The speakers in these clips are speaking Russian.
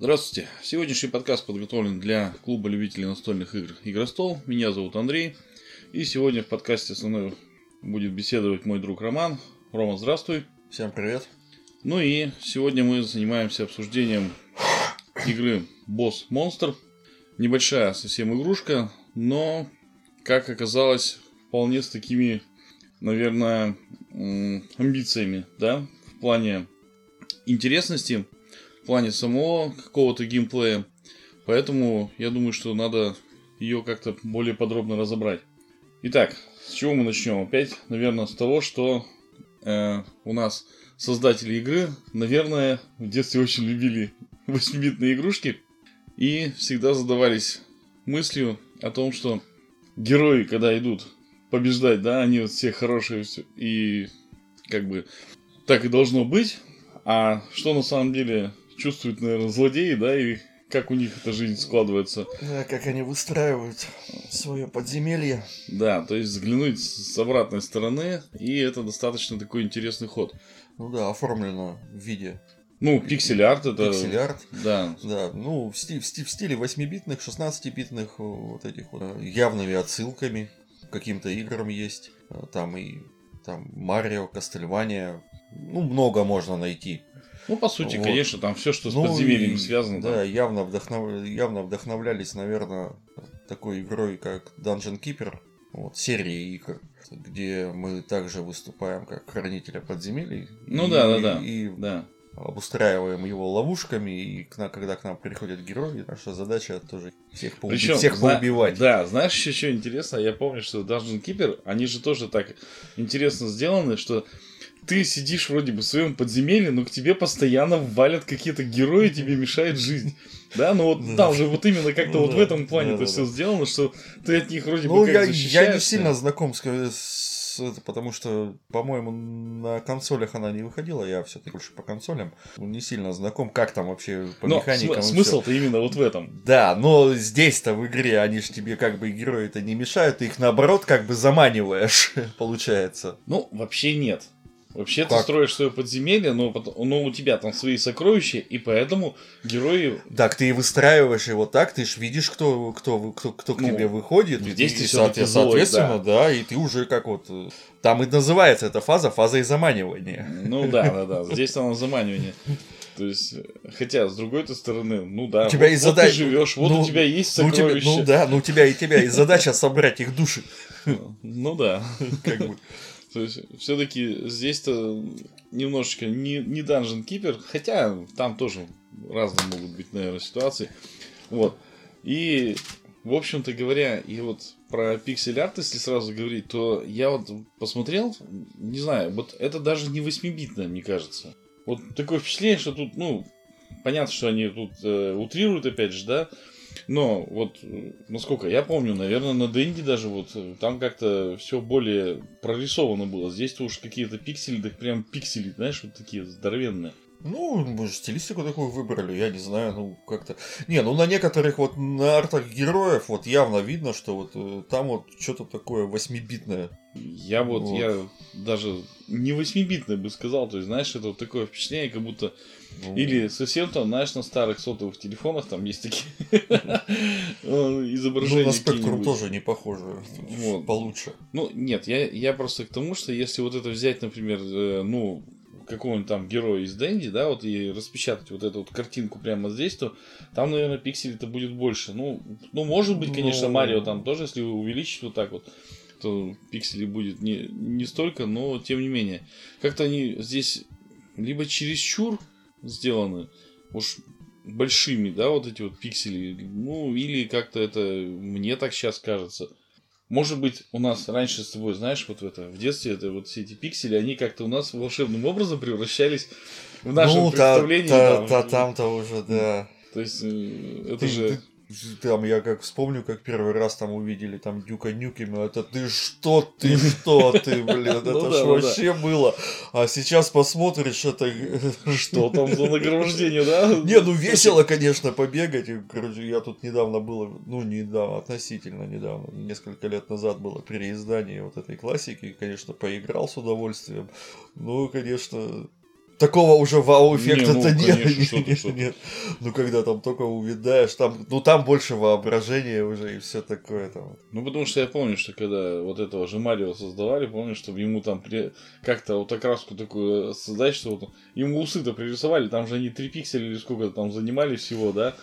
Здравствуйте. Сегодняшний подкаст подготовлен для клуба любителей настольных игр «Игростол». Меня зовут Андрей. И сегодня в подкасте со мной будет беседовать мой друг Роман. Рома, здравствуй. Всем привет. Ну и сегодня мы занимаемся обсуждением игры Босс Монстр. Небольшая совсем игрушка, но, как оказалось, вполне с такими, наверное, амбициями, да, в плане интересности, плане самого какого-то геймплея. Поэтому я думаю, что надо ее как-то более подробно разобрать. Итак, с чего мы начнем? Опять, наверное, с того, что э, у нас создатели игры, наверное, в детстве очень любили 8-битные игрушки и всегда задавались мыслью о том, что герои, когда идут побеждать, да, они вот все хорошие и как бы так и должно быть. А что на самом деле чувствуют, наверное, злодеи, да, и как у них эта жизнь складывается. Да, как они выстраивают свое подземелье. Да, то есть взглянуть с обратной стороны, и это достаточно такой интересный ход. Ну да, оформлено в виде ну, пиксель-арт это... Пиксель-арт. Да. Да, ну, в, стиле, в, стиле, в стиле 8-битных, 16-битных вот этих вот явными отсылками к каким-то играм есть. Там и там Марио, Кастельвания. Ну, много можно найти. Ну, по сути, вот. конечно, там все, что с ну, подземельем и, связано. Да, там. явно, вдохнов... явно вдохновлялись, наверное, такой игрой, как Dungeon Keeper. Вот, серии игр, где мы также выступаем как хранителя подземелий. Ну и, да, да, да. И да обустраиваем его ловушками, и к нам, когда к нам приходят герои, наша задача тоже всех, поуби... Причем, всех зна... поубивать. Да, знаешь, еще что интересно? Я помню, что Dungeon Keeper, они же тоже так интересно сделаны, что ты сидишь вроде бы в своем подземелье, но к тебе постоянно валят какие-то герои, тебе мешает жизнь. Да, ну вот там же вот именно как-то ну, вот в этом плане это все сделано, что ты от них вроде ну, бы как я, я не сильно знаком с, с это, потому что, по-моему, на консолях она не выходила, я все-таки больше по консолям не сильно знаком, как там вообще по но механикам. См- смысл-то именно вот в этом. Да, но здесь-то в игре они же тебе как бы герои-то не мешают, ты их наоборот как бы заманиваешь, получается. Ну, вообще нет. Вообще как? ты строишь свое подземелье, но, но у тебя там свои сокровища, и поэтому герои... Так ты и выстраиваешь его так, ты же видишь, кто, кто, кто, кто к ну, тебе выходит. И, здесь и, соответственно, соответственно да. да, и ты уже как вот... Там и называется эта фаза фазой заманивания. Ну да, да, да, здесь она заманивание. То есть, хотя, с другой стороны, ну да, у тебя вот, есть вот задач... ты живешь, вот ну, у тебя есть сокровища. Ну, тебя, ну да, ну у тебя и тебя есть задача собрать их души. Ну да. Как бы. То есть, все-таки здесь-то немножечко не, не Dungeon Keeper, хотя там тоже разные могут быть, наверное, ситуации. Вот. И, в общем-то говоря, и вот про пиксель-арт, если сразу говорить, то я вот посмотрел, не знаю, вот это даже не 8-битное, мне кажется. Вот такое впечатление, что тут, ну, понятно, что они тут э, утрируют, опять же, да, но вот, насколько я помню, наверное, на Денди даже вот э, там как-то все более прорисовано было. Здесь-то уж какие-то пиксели, так прям пиксели, знаешь, вот такие здоровенные. Ну, мы же стилистику такую выбрали, я не знаю, ну как-то. Не, ну на некоторых вот на артах героев вот явно видно, что вот э, там вот что-то такое восьмибитное. Я вот, вот, я даже не восьмибитное бы сказал, то есть, знаешь, это вот такое впечатление, как будто ну... Или совсем там, знаешь, на старых сотовых телефонах там есть такие изображения. Ну, на спектру тоже не похоже. Получше. Ну, нет, я, просто к тому, что если вот это взять, например, э, ну, какого-нибудь там героя из Дэнди, да, вот и распечатать вот эту вот картинку прямо здесь, то там, наверное, пикселей-то будет больше. Ну, ну может быть, конечно, ну. Марио там тоже, если увеличить вот так вот, то пикселей будет не, не столько, но тем не менее. Как-то они здесь либо чересчур сделаны уж большими, да, вот эти вот пиксели. Ну, или как-то это мне так сейчас кажется. Может быть, у нас раньше с тобой, знаешь, вот в это, в детстве, это вот все эти пиксели, они как-то у нас волшебным образом превращались в нашем ну, представлении. Та, та, там, там-то уже, да. То есть, э, это ты, же... Там я как вспомню, как первый раз там увидели там Дюка Нюкема, это ты что, ты что, ты, блин, это ну ж вообще было. А сейчас посмотришь, это... Что там за награждение, да? Не, ну весело, конечно, побегать. Короче, я тут недавно было, ну, недавно, относительно недавно, несколько лет назад было переиздание вот этой классики, конечно, поиграл с удовольствием. Ну, конечно, такого уже вау-эффекта-то Не, ну, нет. конечно, что-то, Нет, что-то. нет. Ну, когда там только увидаешь, там, ну, там больше воображения уже и все такое там. Ну, потому что я помню, что когда вот этого же Марио создавали, помню, чтобы ему там при... как-то вот окраску такую создать, что вот ему усы-то пририсовали, там же они 3 пикселя или сколько там занимали всего, да?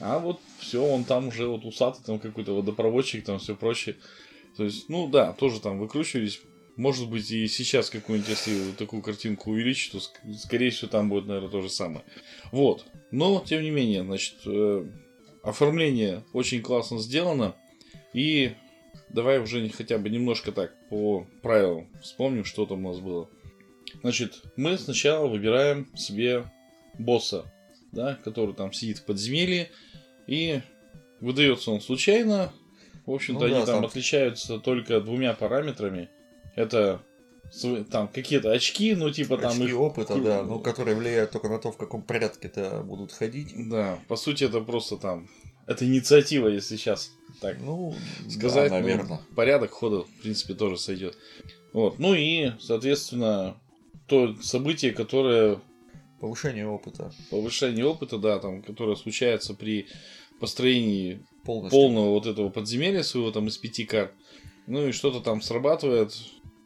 А вот все, он там уже вот усатый, там какой-то водопроводчик, там все прочее. То есть, ну да, тоже там выкручивались. Может быть, и сейчас какую-нибудь, если такую картинку увеличить, то, ск- скорее всего, там будет, наверное, то же самое. Вот. Но, тем не менее, значит, э, оформление очень классно сделано. И давай уже хотя бы немножко так по правилам вспомним, что там у нас было. Значит, мы сначала выбираем себе босса, да, который там сидит в подземелье, и выдается он случайно. В общем-то, Ну да, они там там- отличаются только двумя параметрами. Это там какие-то очки, ну типа там Очки их... опыта, да, ну, которые влияют только на то, в каком порядке-то будут ходить. Да, по сути это просто там... Это инициатива, если сейчас так Ну, сказать. да, ну, наверное. порядок хода, в принципе, тоже сойдет. Вот. Ну и, соответственно, то событие, которое Повышение опыта повышение опыта, да, там, которое случается при построении полностью. полного вот этого подземелья своего там из пяти карт. Ну и что-то там срабатывает.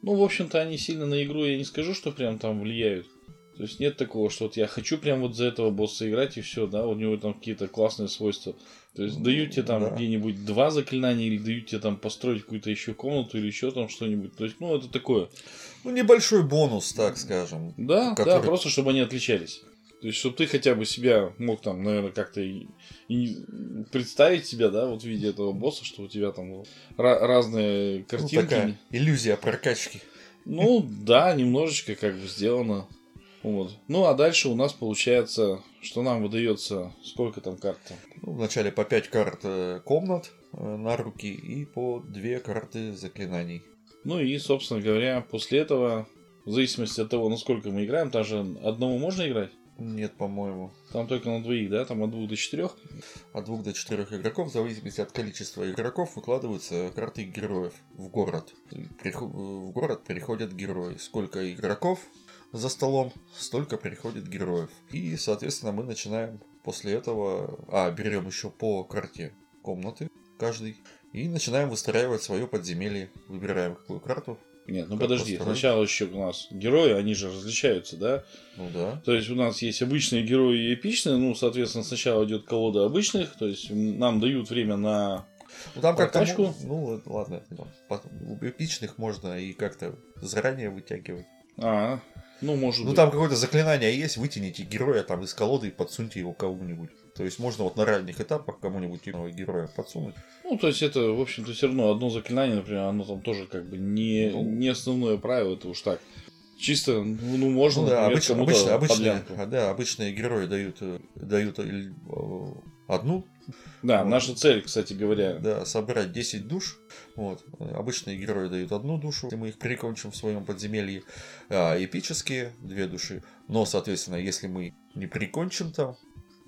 Ну, в общем-то, они сильно на игру, я не скажу, что прям там влияют. То есть нет такого, что вот я хочу прям вот за этого босса играть и все, да, у него там какие-то классные свойства. То есть дают тебе там да. где-нибудь два заклинания или дают тебе там построить какую-то еще комнату или еще там что-нибудь. То есть, ну, это такое. Ну, небольшой бонус, так скажем. Да, да, Который- просто чтобы они отличались. То есть, чтобы ты хотя бы себя мог там, наверное, как-то и, и представить себя, да, вот в виде этого босса, что у тебя там ра- разные Ну, картинки. такая иллюзия прокачки. Ну, да, немножечко как бы сделано. Вот. Ну, а дальше у нас получается, что нам выдается, сколько там карт? Ну, вначале по 5 карт э, комнат э, на руки и по 2 карты заклинаний. Ну и, собственно говоря, после этого, в зависимости от того, насколько мы играем, там же одному можно играть? Нет, по-моему. Там только на двоих, да? Там от двух до четырех? От двух до четырех игроков, в зависимости от количества игроков, выкладываются карты героев в город. В город переходят герои. Сколько игроков за столом, столько приходит героев. И, соответственно, мы начинаем после этого... А, берем еще по карте комнаты каждый. И начинаем выстраивать свое подземелье. Выбираем какую карту. Нет, ну Как подожди, построить? сначала еще у нас герои, они же различаются, да? Ну да. То есть у нас есть обычные герои и эпичные, ну, соответственно, сначала идет колода обычных, то есть нам дают время на... Ну там как-то... Ну ладно, там, по- у эпичных можно и как-то заранее вытягивать. А, ну, может Ну быть. там какое-то заклинание есть, вытяните героя там из колоды и подсуньте его кому-нибудь. То есть можно вот на ранних этапах кому-нибудь иного героя подсунуть. Ну, то есть это, в общем-то, все равно одно заклинание, например, оно там тоже как бы не, Ну. не основное правило, это уж так. Чисто, ну, ну, можно, Ну да, например, обычно, обычно, обычные, а, да, обычные герои дают, э, дают э, одну, Да, Вот. наша цель, кстати говоря, да, собрать 10 душ. Вот. Э, Обычные герои дают одну душу, если мы их прикончим в своем подземелье. А эпические две души. Но, соответственно, если мы не прикончим там,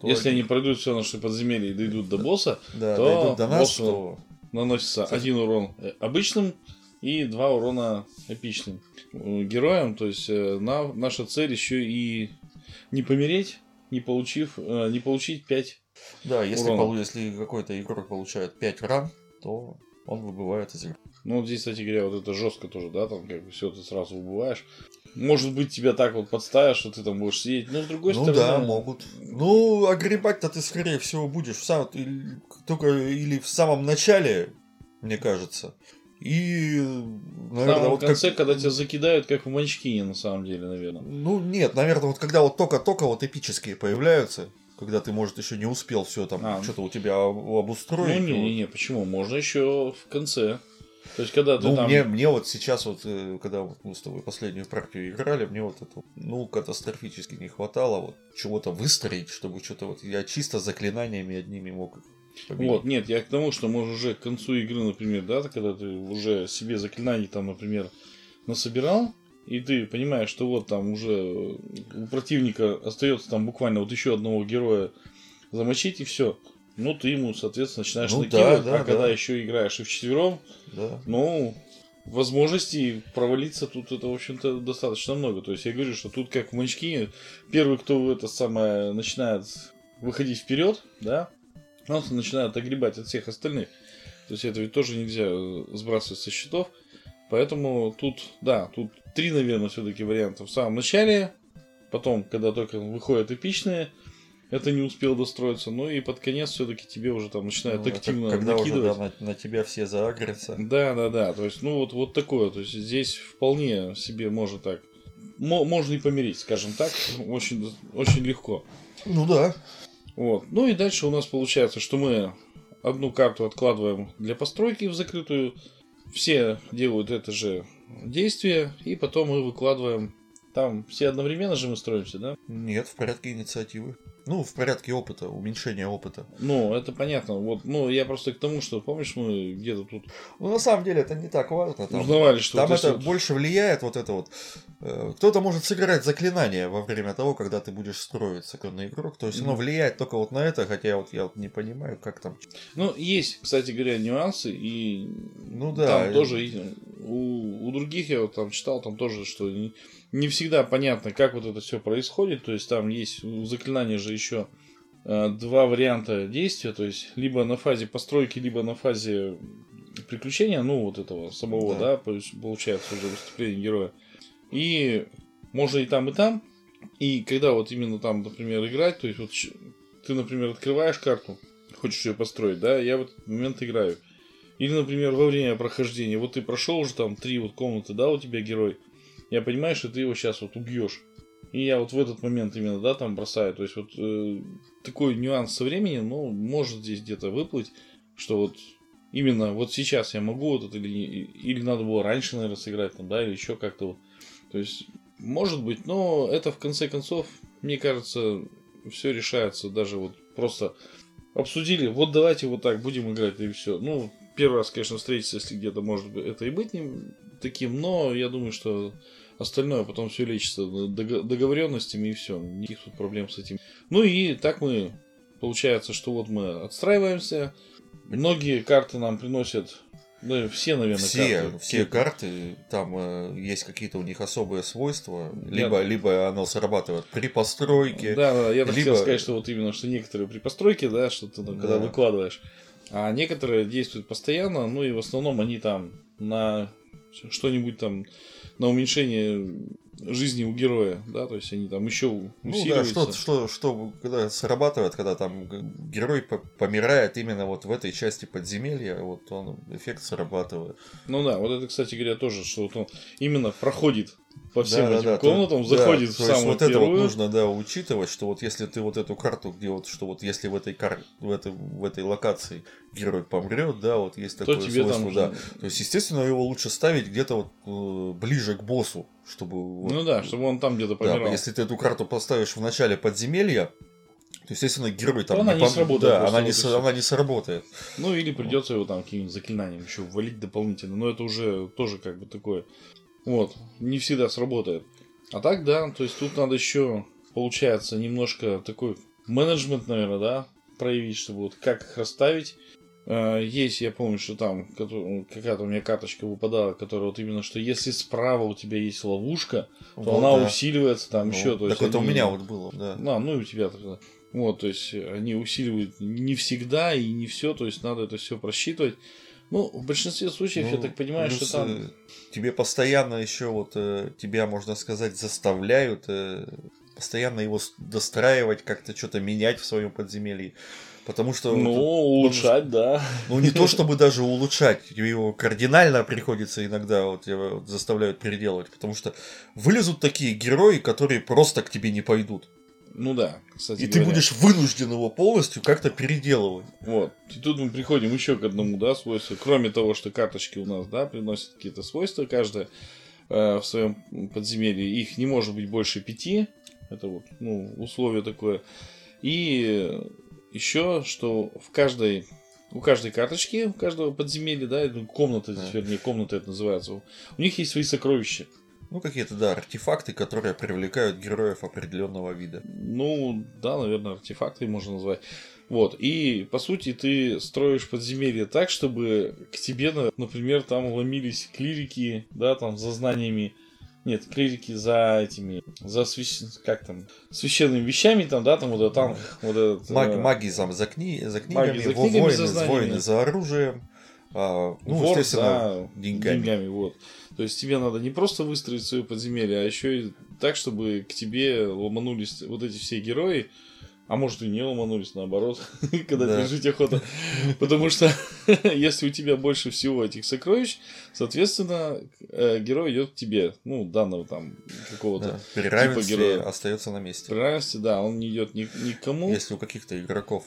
то если они пройдут все наши подземелья и дойдут до босса, да, то дойдут до нас, боссу то наносится Кстати. один урон э, обычным и два урона эпичным э, героям. То есть э, на, наша цель еще и не помереть, не получив, не получить 5. Да, если, урона. если какой-то игрок получает 5 ран, то он выбывает из игры. Ну, вот здесь, кстати говоря, вот это жестко тоже, да, там как бы все ты сразу убываешь. Может быть, тебя так вот подставят, что ты там будешь сидеть. Но с другой ну стороны. да, могут. Ну, огребать-то ты, скорее всего, будешь в сам... или- только или в самом начале, мне кажется. И, В наверное, самом вот конце, как... когда тебя закидают, как в манчкине, на самом деле, наверное. Ну, нет, наверное, вот когда вот только-только вот эпические появляются, когда ты, может, еще не успел все там, А. что-то у тебя об- обустроить. Ну, не-не-не, почему? Можно еще в конце. То есть, когда ты Ну, там... мне, мне вот сейчас вот, э, когда вот мы с тобой последнюю партию играли, мне вот это, ну, катастрофически не хватало вот чего-то выстроить, чтобы что-то вот, я чисто заклинаниями одними мог победить. Вот, нет, я к тому, что может уже к концу игры, например, да, когда ты уже себе заклинаний там, например, насобирал, и ты понимаешь, что вот там уже у противника остается там буквально вот еще одного героя замочить и все. Ну, ты ему, соответственно, начинаешь Ну да, накидывать, да, а когда да. еще играешь и вчетвером, Да. ну, возможностей провалиться тут это, в общем-то, достаточно много. То есть я говорю, что тут как в мачки, первый, кто это самое начинает выходить вперед, да, он начинает огребать от всех остальных. То есть это ведь тоже нельзя э, сбрасывать со счетов. Поэтому тут, да, тут три, наверное, все-таки варианта. В самом начале, потом, когда только выходят эпичные, это не успел достроиться. Ну и под конец все-таки тебе уже там начинают ну, активно когда накидывать. Уже, да, на, на тебя все заагрятся. Да, да, да. То есть, ну вот, вот такое. То есть здесь вполне себе можно так. Можно и помирить, скажем так, очень, очень легко. Ну да. Вот. Ну и дальше у нас получается, что мы одну карту откладываем для постройки в закрытую. Все делают это же действие, и потом мы выкладываем. Там все одновременно же мы строимся, да? Нет, в порядке инициативы. Ну, в порядке опыта, уменьшения опыта. Ну, это понятно. Вот, ну, я просто к тому, что, помнишь, мы где-то тут... Ну, на самом деле, это не так важно. Там, Узнавали, что... Там это вот... больше влияет, вот это вот... Э, кто-то может сыграть заклинание во время того, когда ты будешь строиться на игрок. То есть, оно влияет только вот на это, хотя вот я вот не понимаю, как там... Ну, есть, кстати говоря, нюансы, и... Ну, да. Там и... тоже... У, у других я вот там читал, там тоже, что не всегда понятно, как вот это все происходит. То есть там есть у заклинания же еще э, два варианта действия. То есть либо на фазе постройки, либо на фазе приключения, ну вот этого самого, да, да получается уже выступление героя. И можно и там, и там. И когда вот именно там, например, играть, то есть вот ты, например, открываешь карту, хочешь ее построить, да, я в этот момент играю. Или, например, во время прохождения, вот ты прошел уже там три вот комнаты, да, у тебя герой, я понимаю, что ты его сейчас вот убьешь. И я вот в этот момент именно, да, там бросаю. То есть вот э, такой нюанс со временем, ну, может здесь где-то выплыть, что вот именно вот сейчас я могу вот это или, или надо было раньше, наверное, сыграть там, да, или еще как-то вот. То есть, может быть, но это в конце концов, мне кажется, все решается даже вот просто обсудили, вот давайте вот так будем играть и все. Ну, первый раз, конечно, встретиться, если где-то может это и быть не таким, но я думаю, что Остальное потом все лечится договоренностями и все. Никаких тут проблем с этим. Ну и так мы, получается, что вот мы отстраиваемся. Многие карты нам приносят да, все, наверное, все, карты. Все карты, там э, есть какие-то у них особые свойства, либо, да. либо оно срабатывает при постройке. Да, да, я либо... хотел сказать, что вот именно, что некоторые при постройке, да, что ты, ну, когда да. выкладываешь, а некоторые действуют постоянно, ну и в основном они там на что-нибудь там на уменьшение жизни у героя, да, то есть они там еще усиливаются. Ну да, что, что, что когда срабатывает, когда там герой помирает именно вот в этой части подземелья, вот он эффект срабатывает. Ну да, вот это, кстати говоря, тоже, что вот он именно проходит по всем да, этим да, комнатам, то, заходит да, в самую вот первую. это вот нужно, да, учитывать, что вот если ты вот эту карту, где вот, что вот если в этой кар... в этой, в этой локации герой помрет, да, вот есть такое то тебе свойство, там да. То есть, естественно, его лучше ставить где-то вот э, ближе к боссу, чтобы... Вот, ну да, чтобы он там где-то помирал. Да, если ты эту карту поставишь в начале подземелья, то, естественно, герой там она не, пом... сработает. Да, она не, с... она не сработает. Ну, или придется его там каким-нибудь заклинанием еще ввалить дополнительно. Но это уже тоже как бы такое вот, не всегда сработает. А так, да, то есть тут надо еще, получается, немножко такой менеджмент, наверное, да, проявить, чтобы вот как их расставить. А, есть, я помню, что там какая-то у меня карточка выпадала, которая вот именно, что если справа у тебя есть ловушка, то вот, она да. усиливается там ну, еще. То так это они... у меня вот было, да. А, ну и у тебя тогда. Вот, то есть они усиливают не всегда и не все, то есть надо это все просчитывать. Ну, в большинстве случаев, ну, я так понимаю, плюс, что там... Э, тебе постоянно еще вот, э, тебя, можно сказать, заставляют э, постоянно его достраивать, как-то что-то менять в своем подземелье. Потому что... Ну, улучшать, ну, да. Ну, не то чтобы даже улучшать, его кардинально приходится иногда вот, тебя заставляют переделывать, потому что вылезут такие герои, которые просто к тебе не пойдут. Ну да, кстати. И говоря. ты будешь вынужден его полностью как-то переделывать. Вот. И тут мы приходим еще к одному, да, свойству. Кроме того, что карточки у нас, да, приносят какие-то свойства каждая э, в своем подземелье. Их не может быть больше пяти. Это вот, ну, условие такое. И еще, что в каждой у каждой карточки, у каждого подземелья, да, комната, да. вернее, комната это называется, у них есть свои сокровища. Ну, какие-то, да, артефакты, которые привлекают героев определенного вида. Ну, да, наверное, артефакты можно назвать. Вот, и по сути ты строишь подземелье так, чтобы к тебе, например, там ломились клирики, да, там за знаниями нет, клирики за этими, за свящ... как там, священными вещами, там, да, там вот этот танк, вот этот... Маг, маги за, за, кни... за книгами, маги за книгами воины, за воины за оружием, а, ну, Вор естественно, за деньгами. деньгами. Вот. То есть тебе надо не просто выстроить свое подземелье, а еще и так, чтобы к тебе ломанулись вот эти все герои, а может и не ломанулись, наоборот, когда да. жить охота. Потому что если у тебя больше всего этих сокровищ, соответственно, э, герой идет к тебе. Ну, данного там какого-то да. При типа героя. остается на месте. При равенстве, да, он не идет ни, ни к кому. Если у каких-то игроков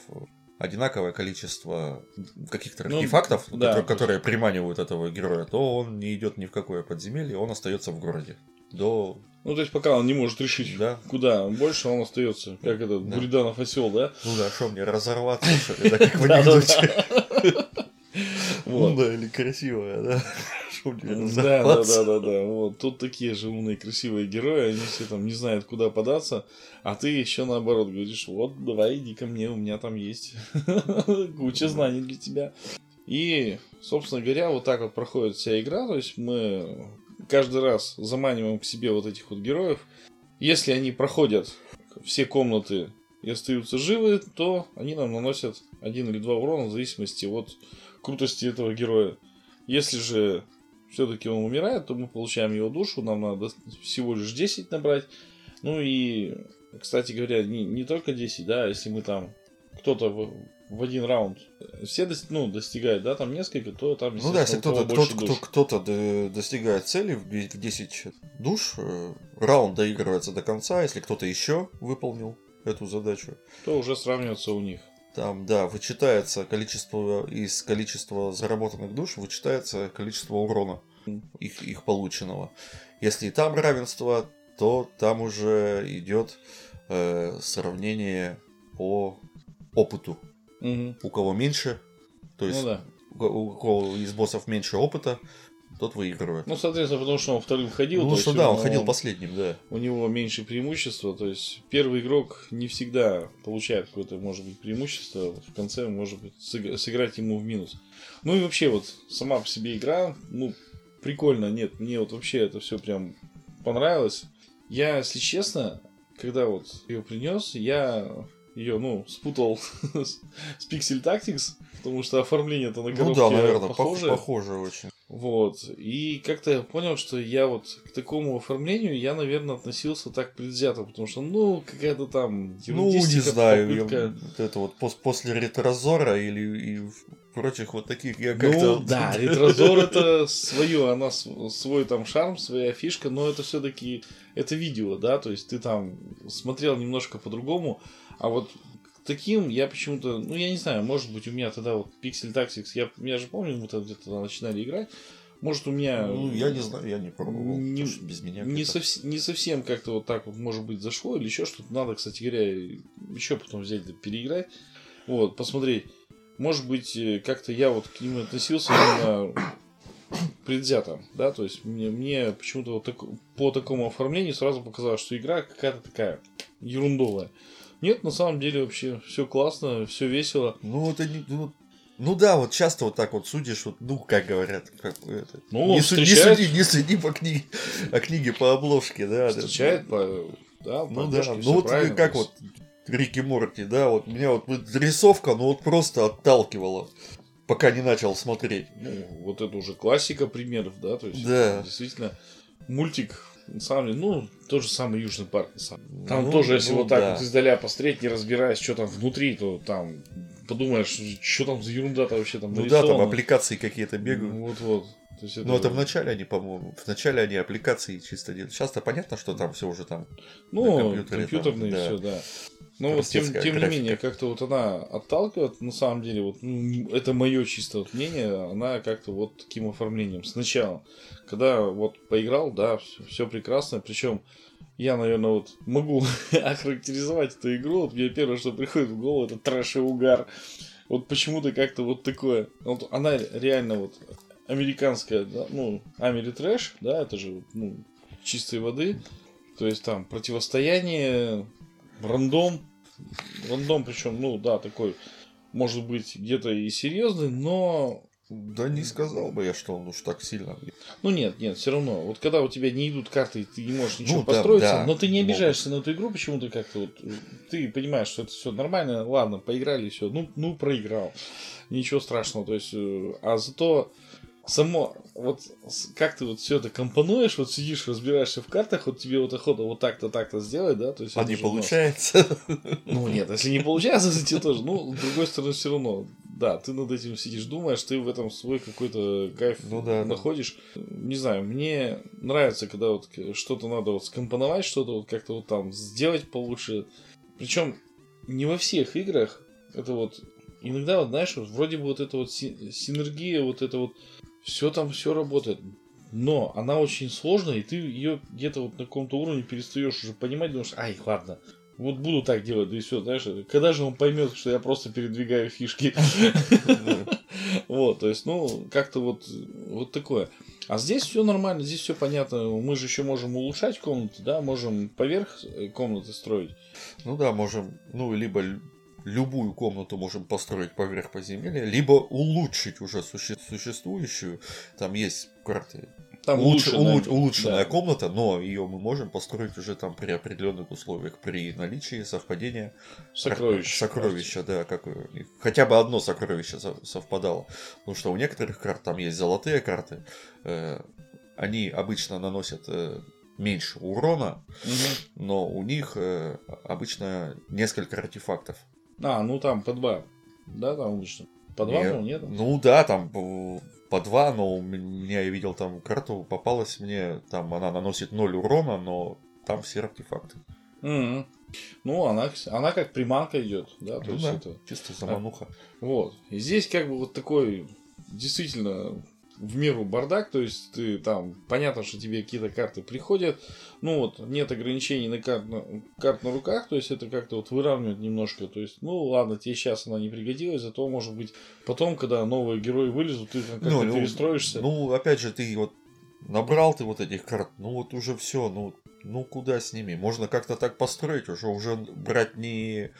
одинаковое количество каких-то ну, артефактов, да, которые, которые приманивают этого героя, то он не идет ни в какое подземелье, он остается в городе до ну, то есть, пока он не может решить, да. куда больше, он остается. Как этот да. Буриданов осел, да? Ну да, что мне разорваться, что ли, да, как в анекдоте. Вот. да или красивая, да? Да, да, да, да, да. Вот тут такие же умные, красивые герои, они все там не знают, куда податься, а ты еще наоборот говоришь, вот, давай, иди ко мне, у меня там есть куча знаний для тебя. И, собственно говоря, вот так вот проходит вся игра, то есть мы каждый раз заманиваем к себе вот этих вот героев. Если они проходят все комнаты и остаются живы, то они нам наносят один или два урона в зависимости от крутости этого героя. Если же все-таки он умирает, то мы получаем его душу, нам надо всего лишь 10 набрать. Ну и, кстати говоря, не, не только 10, да, если мы там кто-то в, один раунд все ну, достигают, да, там несколько, то там, Ну да, если кто-то кто, кто, кто достигает цели в 10 душ, э, раунд доигрывается до конца, если кто-то еще выполнил эту задачу. То уже сравнивается у них. Там, да, вычитается количество, из количества заработанных душ, вычитается количество урона их, их полученного. Если там равенство, то там уже идет э, сравнение по опыту. Угу. У кого меньше, то есть ну, да. у кого из боссов меньше опыта, тот выигрывает. Ну, соответственно, потому что он вторым ходил. Ну, что да, он ходил последним, да. У него меньше преимущества, то есть первый игрок не всегда получает какое-то, может быть, преимущество, в конце может быть сыграть ему в минус. Ну и вообще вот сама по себе игра, ну, прикольно, нет, мне вот вообще это все прям понравилось. Я, если честно, когда вот ее принес, я ее, ну, спутал с Pixel Tactics, потому что оформление-то на коробке ну, да, наверное, похоже. похоже очень. Вот. И как-то я понял, что я вот к такому оформлению я, наверное, относился так предвзято, потому что, ну, какая-то там Ну, не знаю, попытка... я, вот это вот пос после ретрозора или и прочих вот таких я как-то... Ну, да, ретрозор это свое, она свой там шарм, своя фишка, но это все-таки это видео, да, то есть ты там смотрел немножко по-другому, а вот таким я почему-то, ну я не знаю, может быть у меня тогда вот Pixel Tactics, я, я же помню, мы тогда где-то начинали играть, может у меня... Ну, я не знаю, я не пробовал. Не, без меня не, совс- не совсем как-то вот так вот, может быть, зашло или еще что-то. Надо, кстати говоря, еще потом взять, переиграть. Вот, посмотреть. Может быть, э, как-то я вот к ним относился именно предвзято, да, то есть мне, мне почему-то вот так, по такому оформлению сразу показалось, что игра какая-то такая ерундовая. Нет, на самом деле вообще все классно, все весело. Ну, это не. Ну, ну да, вот часто вот так вот судишь, вот, ну, как говорят, как это. Ну, не, встречает... не суди, не суди по книге, о книге по обложке, да. Встречает да. по. Да, ну да. Ну вот как вот Рики Морти, да, вот меня вот рисовка, ну вот просто отталкивала пока не начал смотреть. Ну, вот это уже классика примеров, да, то есть да. действительно мультик на самом деле, ну, тот же самый Южный парк. Там ну, тоже, если ну, вот так да. вот издаля посмотреть, не разбираясь, что там внутри, то там подумаешь, что там за ерунда-то вообще там Ну да, там аппликации какие-то бегают. Ну, вот-вот. То есть это... Ну, это вначале они, по-моему, вначале они аппликации чисто делают. Сейчас-то понятно, что там все уже там ну, на компьютере. компьютерные там, да. все, да. Но вот тем, тем не менее, как-то вот она отталкивает, на самом деле, вот ну, это мое чисто вот мнение, она как-то вот таким оформлением сначала. Когда вот поиграл, да, все, все прекрасно, причем я, наверное, вот могу охарактеризовать эту игру. Вот мне первое, что приходит в голову, это трэш и угар. Вот почему-то как-то вот такое. Вот она реально вот американская, да, ну, Амери трэш, да, это же ну, чистой воды. То есть там противостояние, рандом, Рандом, причем, ну да, такой, может быть, где-то и серьезный, но да не сказал бы я, что он уж так сильно. Ну нет, нет, все равно. Вот когда у тебя не идут карты, и ты не можешь ничего ну, построиться, да, да, но ты не обижаешься могут. на эту игру, почему-то как-то вот ты понимаешь, что это все нормально, ладно, поиграли, все, ну, ну проиграл. Ничего страшного. То есть, э, а зато само, вот как ты вот все это компонуешь, вот сидишь, разбираешься в картах, вот тебе вот охота вот так-то, так-то сделать, да, то есть... А не получается? Ну нет, если не получается, то тебе тоже, ну, с другой стороны, все равно, да, ты над этим сидишь, думаешь, ты в этом свой какой-то кайф ну, да, находишь. Да. Не знаю, мне нравится, когда вот что-то надо вот скомпоновать, что-то вот как-то вот там сделать получше. Причем не во всех играх это вот иногда вот знаешь вот вроде бы вот эта вот синергия вот это вот все там все работает. Но она очень сложная, и ты ее где-то вот на каком-то уровне перестаешь уже понимать, думаешь, ай, ладно, вот буду так делать, да и все, знаешь, когда же он поймет, что я просто передвигаю фишки. Вот, то есть, ну, как-то вот, вот такое. А здесь все нормально, здесь все понятно. Мы же еще можем улучшать комнаты, да, можем поверх э, комнаты строить. Ну да, можем, ну, либо любую комнату можем построить поверх подземелья, либо улучшить уже суще- существующую. Там есть карты. Там Улуч, улучшенная, улуч, улучшенная да. комната, но ее мы можем построить уже там при определенных условиях, при наличии совпадения сокровищ. Сокровища, да, как хотя бы одно сокровище совпадало. Потому что у некоторых карт там есть золотые карты, э, они обычно наносят э, меньше урона, угу. но у них э, обычно несколько артефактов. А, ну там по два. Да, там обычно. По два, нет, нет? Ну да, там по два, но у меня я видел там карту, попалась мне, там она наносит 0 урона, но там все артефакты. Mm-hmm. Ну, она, она как приманка идет, да, то ну, есть да, это. Чисто замануха. А, вот. И здесь как бы вот такой действительно в меру бардак, то есть ты там, понятно, что тебе какие-то карты приходят, ну вот, нет ограничений на карт на, карт на руках, то есть это как-то вот выравнивает немножко, то есть, ну ладно, тебе сейчас она не пригодилась, зато может быть потом, когда новые герои вылезут, ты как-то ну, ну, перестроишься. Ну, опять же, ты вот набрал ты вот этих карт, ну вот уже все, ну, ну куда с ними? Можно как-то так построить, уже уже брать не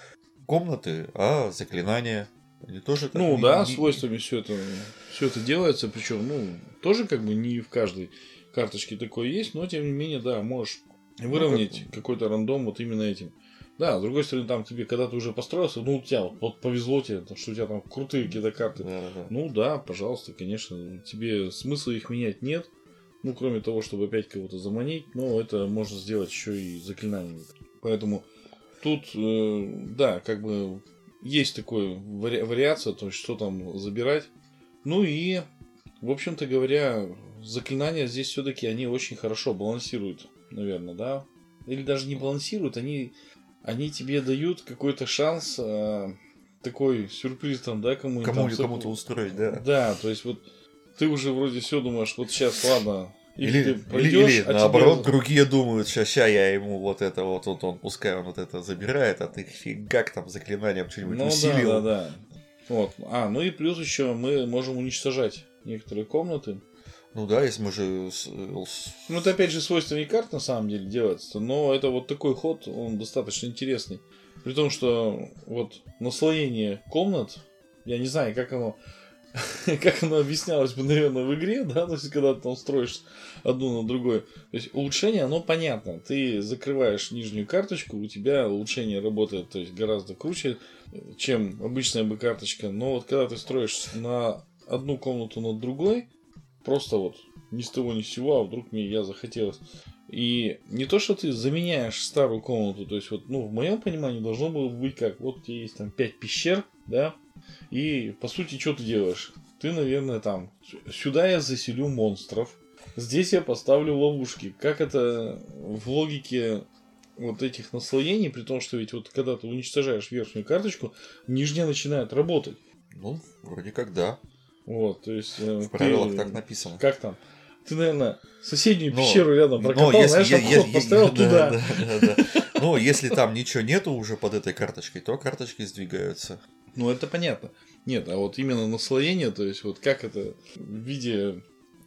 комнаты, а заклинания. Они тоже так, Ну не, да, не... свойствами все это, все это делается, причем, ну, тоже как бы не в каждой карточке такое есть, но тем не менее, да, можешь выровнять ну, как... какой-то рандом вот именно этим. Да, с другой стороны, там тебе, когда ты уже построился, ну, у тебя вот, вот повезло тебе, что у тебя там крутые какие-то карты. Да. Ну да, пожалуйста, конечно, тебе смысла их менять нет. Ну, кроме того, чтобы опять кого-то заманить, но это можно сделать еще и заклинаниями. Поэтому тут, э, да, как бы есть такая вари- вариация, то есть что там забирать. Ну и, в общем-то говоря, заклинания здесь все-таки они очень хорошо балансируют, наверное, да? Или даже не балансируют, они, они тебе дают какой-то шанс, э, такой сюрприз там, да, кому Кому кому-то устроить, да. Да, то есть вот ты уже вроде все думаешь, вот сейчас, ладно, или, или, или а наоборот, тебе... другие думают, сейчас ща я ему вот это вот, вот он, пускай он вот это забирает, а ты фигак там заклинанием что-нибудь ну, усилил. Да, да, да. Вот. А, ну и плюс еще мы можем уничтожать некоторые комнаты. Ну да, если мы же... Ну это опять же свойство не карт на самом деле делается, но это вот такой ход, он достаточно интересный. При том, что вот наслоение комнат, я не знаю, как оно как оно объяснялось бы, наверное, в игре, да, то есть, когда ты там строишь одну на другой. То есть, улучшение, оно понятно. Ты закрываешь нижнюю карточку, у тебя улучшение работает, то есть, гораздо круче, чем обычная бы карточка. Но вот когда ты строишь на одну комнату над другой, просто вот ни с того ни с сего, а вдруг мне я захотелось. И не то, что ты заменяешь старую комнату, то есть вот, ну, в моем понимании должно было быть как, вот у тебя есть там 5 пещер, да, и, по сути, что ты делаешь? Ты, наверное, там, сюда я заселю монстров, здесь я поставлю ловушки. Как это в логике вот этих наслоений, при том, что ведь вот когда ты уничтожаешь верхнюю карточку, нижняя начинает работать. Ну, вроде как да. Вот, то есть... Э, в правилах так написано. Как там? Ты, наверное, соседнюю но, пещеру рядом прокопал, но если, знаешь, я, я, поставил я, туда. Да, да, да, да. Но если там ничего нету уже под этой карточкой, то карточки сдвигаются. Ну, это понятно. Нет, а вот именно наслоение, то есть вот как это в виде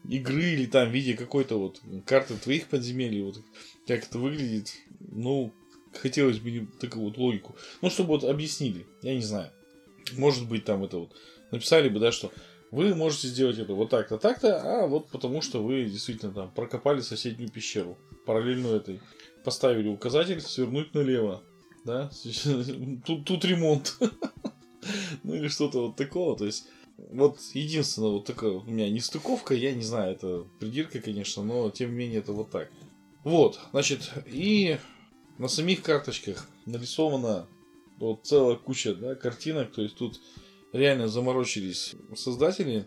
игры или там в виде какой-то вот карты твоих подземелий, вот как это выглядит, ну, хотелось бы такую вот логику. Ну, чтобы вот объяснили, я не знаю. Может быть, там это вот написали бы, да, что вы можете сделать это вот так-то, так-то, а вот потому что вы действительно там прокопали соседнюю пещеру, параллельно этой. Поставили указатель свернуть налево, да, тут, тут ремонт. Ну или что-то вот такого, то есть вот единственное вот такая у меня нестыковка, я не знаю, это придирка, конечно, но тем не менее это вот так. Вот, значит, и на самих карточках нарисована вот целая куча да, картинок, то есть тут реально заморочились создатели.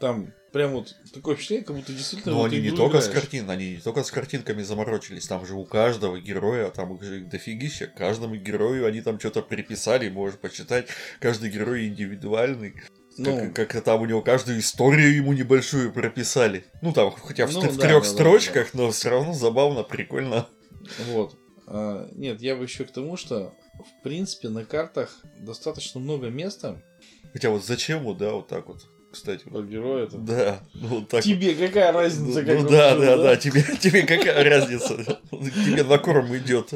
Там прям вот такое впечатление, как будто действительно... Но в они не только с играешь. картин, они не только с картинками заморочились, там же у каждого героя, там их же дофигища, каждому герою они там что-то приписали, можешь почитать, каждый герой индивидуальный. Ну, Как, как там у него каждую историю ему небольшую прописали. Ну там, хотя в, Ну, в да, трех да, да, строчках, но все равно забавно, прикольно. Вот. А, нет, я бы еще к тому, что в принципе на картах достаточно много места Хотя вот зачем вот, да, вот так вот, кстати. под героя. это. Да, ну вот так вот. Тебе какая разница, Ну как он да, жил, да, да, тебе, тебе какая разница? Тебе на корм идет.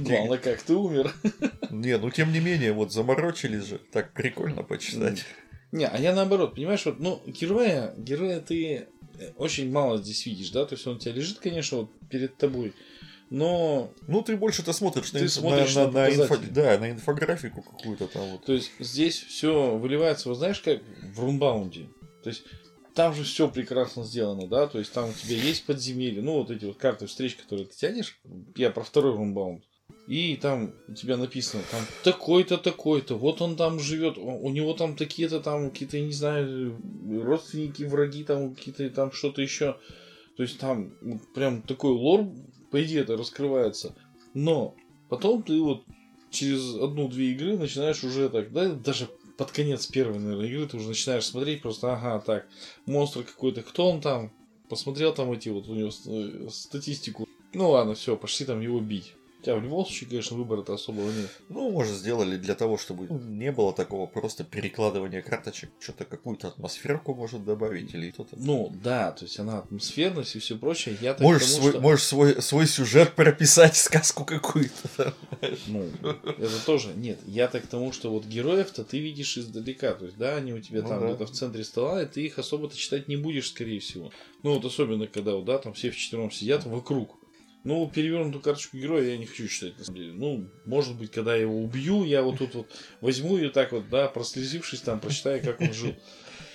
Главное, как ты умер. Не, ну тем не менее, вот заморочились же. Так прикольно почитать. Не, а я наоборот, понимаешь, вот, ну, героя, героя ты э, очень мало здесь видишь, да, то есть он у тебя лежит, конечно, вот перед тобой, но, Ну, ты больше-то смотришь, Ты на, смотришь на, на на инфо- да, на инфографику какую-то там вот. то есть здесь все выливается, вот знаешь, как в рунбаунде, то есть там же все прекрасно сделано, да, то есть там у тебя есть подземелье, ну, вот эти вот карты встреч, которые ты тянешь, я про второй рунбаунд, и там у тебя написано, там такой-то, такой-то, вот он там живет, у него там такие-то там какие-то, не знаю, родственники, враги, там какие-то там что-то еще. То есть там прям такой лор, по идее, это раскрывается. Но потом ты вот через одну-две игры начинаешь уже так, да, даже под конец первой, наверное, игры ты уже начинаешь смотреть просто, ага, так, монстр какой-то, кто он там, посмотрел там эти вот у него э, статистику. Ну ладно, все, пошли там его бить. Тебя в любом случае, конечно, выбора-то особого нет. Ну, может, сделали для того, чтобы не было такого просто перекладывания карточек. Что-то какую-то атмосферку может добавить или что-то. Ну, да, то есть она атмосферность и все прочее. Я Можешь, тому, свой, что- можешь свой, свой сюжет прописать, сказку какую-то. Ну, это тоже, нет, я так к тому, что вот героев-то ты видишь издалека, то есть, да, они у тебя Ну там да. где-то в центре стола, и ты их особо-то читать не будешь, скорее всего. Ну, вот особенно, когда, вот, да, там все вчетвером сидят вокруг. Ну, перевернутую карточку героя я не хочу читать, на самом деле. Ну, может быть, когда я его убью, я вот тут вот возьму и так вот, да, прослезившись там, прочитаю, как он жил.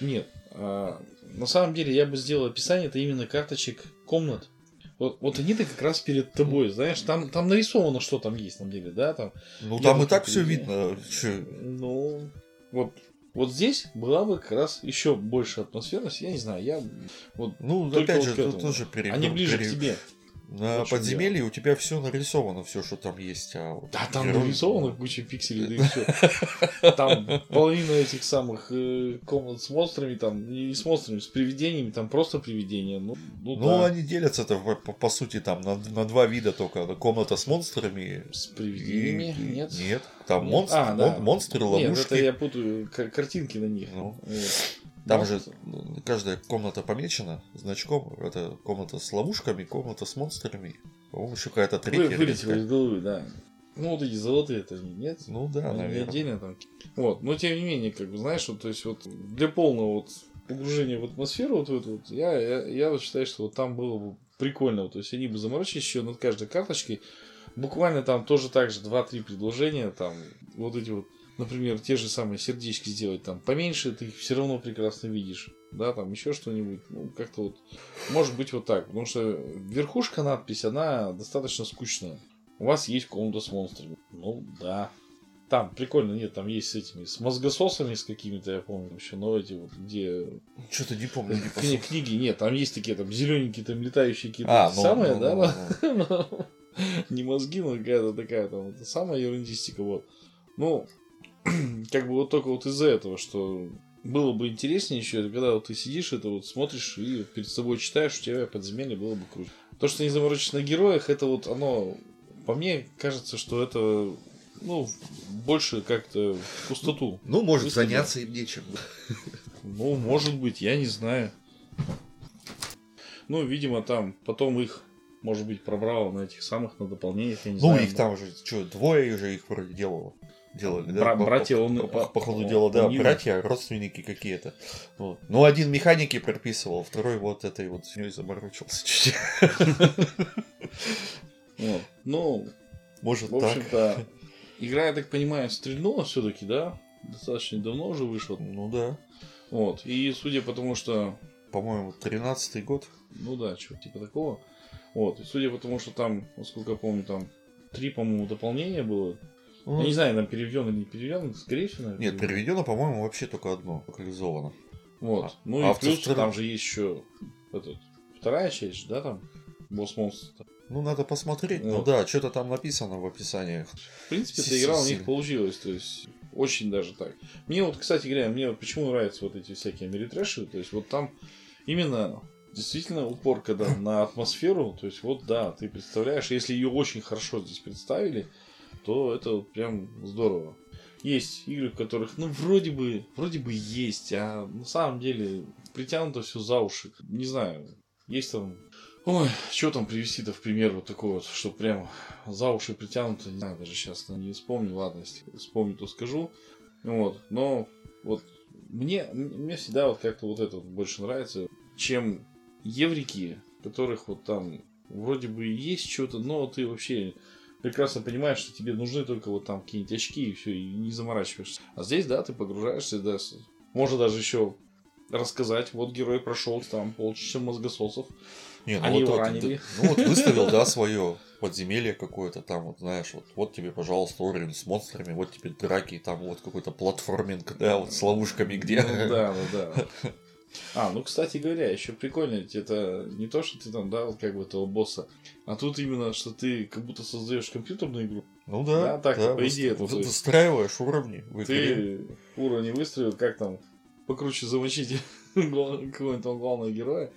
Нет. а, на самом деле, я бы сделал описание, это именно карточек комнат. Вот, вот они-то как раз перед тобой, знаешь, там, там нарисовано, что там есть, на самом деле, да, там Ну, там и вот так все видно. Ну, вот, вот здесь была бы как раз еще больше атмосферность. Я не знаю, я вот Ну, опять вот же, к тут тоже пере- они ближе пере- к тебе. На в чём подземелье у тебя все нарисовано, все, что там есть. А вот Да, там герой- нарисовано куча пикселей, да и все. Там половина этих самых э, комнат с монстрами, там, не с монстрами, с привидениями, там просто привидения. Ну, ну, Ну, да, они делятся-то, по, по- по сути, там на, на два вида только. Комната с монстрами с привидениями, и- нет. Нет, там Нет. монстр, А, да. мон- монстры, Нет, ловушки. это я путаю картинки на них. Ну. Вот. Там Да. же каждая комната помечена значком. Это комната с ловушками, комната с монстрами. По-моему, еще какая-то Вы- третья. Вылетело редкая. из головы, да. Ну, вот эти золотые это нет. Ну да, Они наверное. отдельно там. Вот, но тем не менее, как бы, знаешь, вот, то есть вот для полного вот погружения в атмосферу вот в эту вот, я, я, я вот считаю, что вот там было бы прикольно. Вот, то есть они бы заморочились еще над каждой карточкой. Буквально там тоже так же 2-3 предложения, там вот эти вот, например, те же самые сердечки сделать там поменьше, ты их все равно прекрасно видишь. Да, там еще что-нибудь, ну, как-то вот, может быть вот так, потому что верхушка надпись, она достаточно скучная. У вас есть комната с монстрами. Ну, да. Там прикольно, нет, там есть с этими, с мозгососами с какими-то, я помню, еще, но эти вот, где Что-то не помню. не кни- книги, нет, там есть такие там зелененькие, там летающие какие-то А, ну, самые, ну, да, ну, ну. но не мозги, но какая-то такая там, это самая ерундистика, вот. Ну, как бы вот только вот из-за этого, что было бы интереснее еще, когда вот ты сидишь, это вот смотришь и перед собой читаешь, у тебя подземелье было бы круто. То, что не заморочишь на героях, это вот оно, по мне кажется, что это, ну, больше как-то в пустоту. Ну, может, да. заняться им нечем. Ну, может быть, я не знаю. Ну, видимо, там потом их может быть, пробрало на этих самых, на дополнениях, я не Ну, знаю. их там же, что, двое же их вроде делало. Делали, да? Бра- братья, по, он- по, по- по ходу он- дела, да, он не- братья, родственники какие-то. Вот. Ну, один механики прописывал, второй вот этой вот с ней заморочился чуть. Вот. Ну, Может в так. общем-то, игра, я так понимаю, стрельнула все-таки, да? Достаточно давно уже вышла. Ну да. Вот. И судя по тому, что По-моему, тринадцатый год. Ну да, что типа такого. Вот. И судя по тому, что там, насколько я помню, там три, по-моему, дополнения было. Ну, Я не знаю, там переведен или не переведен, скорее всего, наверное, Нет, переведено, по-моему, вообще только одно локализовано. Вот. А- ну а и в плюс втором- там же есть еще этот, вторая часть, да, там? Босс монстр. Ну, надо посмотреть. Ну Вот. да, что-то там написано в описании. В принципе, эта игра у них получилась, то есть очень даже так. Мне вот, кстати говоря, мне вот почему нравятся вот эти всякие америтрэши, то есть вот там именно действительно упор, когда на атмосферу, то есть вот да, ты представляешь, если ее очень хорошо здесь представили, то это прям здорово. Есть игры, в которых, ну, вроде бы, вроде бы есть, а на самом деле притянуто все за уши. Не знаю, есть там... Ой, что там привести-то в пример вот такой вот, что прям за уши притянуто, не знаю, даже сейчас не вспомню, ладно, если вспомню, то скажу. Вот, но вот мне, мне всегда вот как-то вот это вот больше нравится, чем еврики, которых вот там вроде бы есть что-то, но ты вообще прекрасно понимаешь, что тебе нужны только вот там какие-нибудь очки и все, и не заморачиваешься. А здесь, да, ты погружаешься, да, можно даже еще рассказать, вот герой прошел там полчища мозгососов, Не, ну Они вот, его вот, ранили. да, ну вот выставил, да, свое подземелье какое-то там, вот знаешь, вот, вот тебе, пожалуйста, уровень с монстрами, вот тебе драки, там вот какой-то платформинг, да, вот с ловушками где. Ну, да, да, да. А, ну, кстати говоря, еще прикольно, ведь это не то, что ты там, да, вот как бы этого босса, а тут именно, что ты как будто создаешь компьютерную игру. Ну да, Да, так, по выс- идее, это вы- то есть- выстраиваешь уровни в игре. Ты уровни выстроил, как там покруче замочить какого-нибудь там главного героя.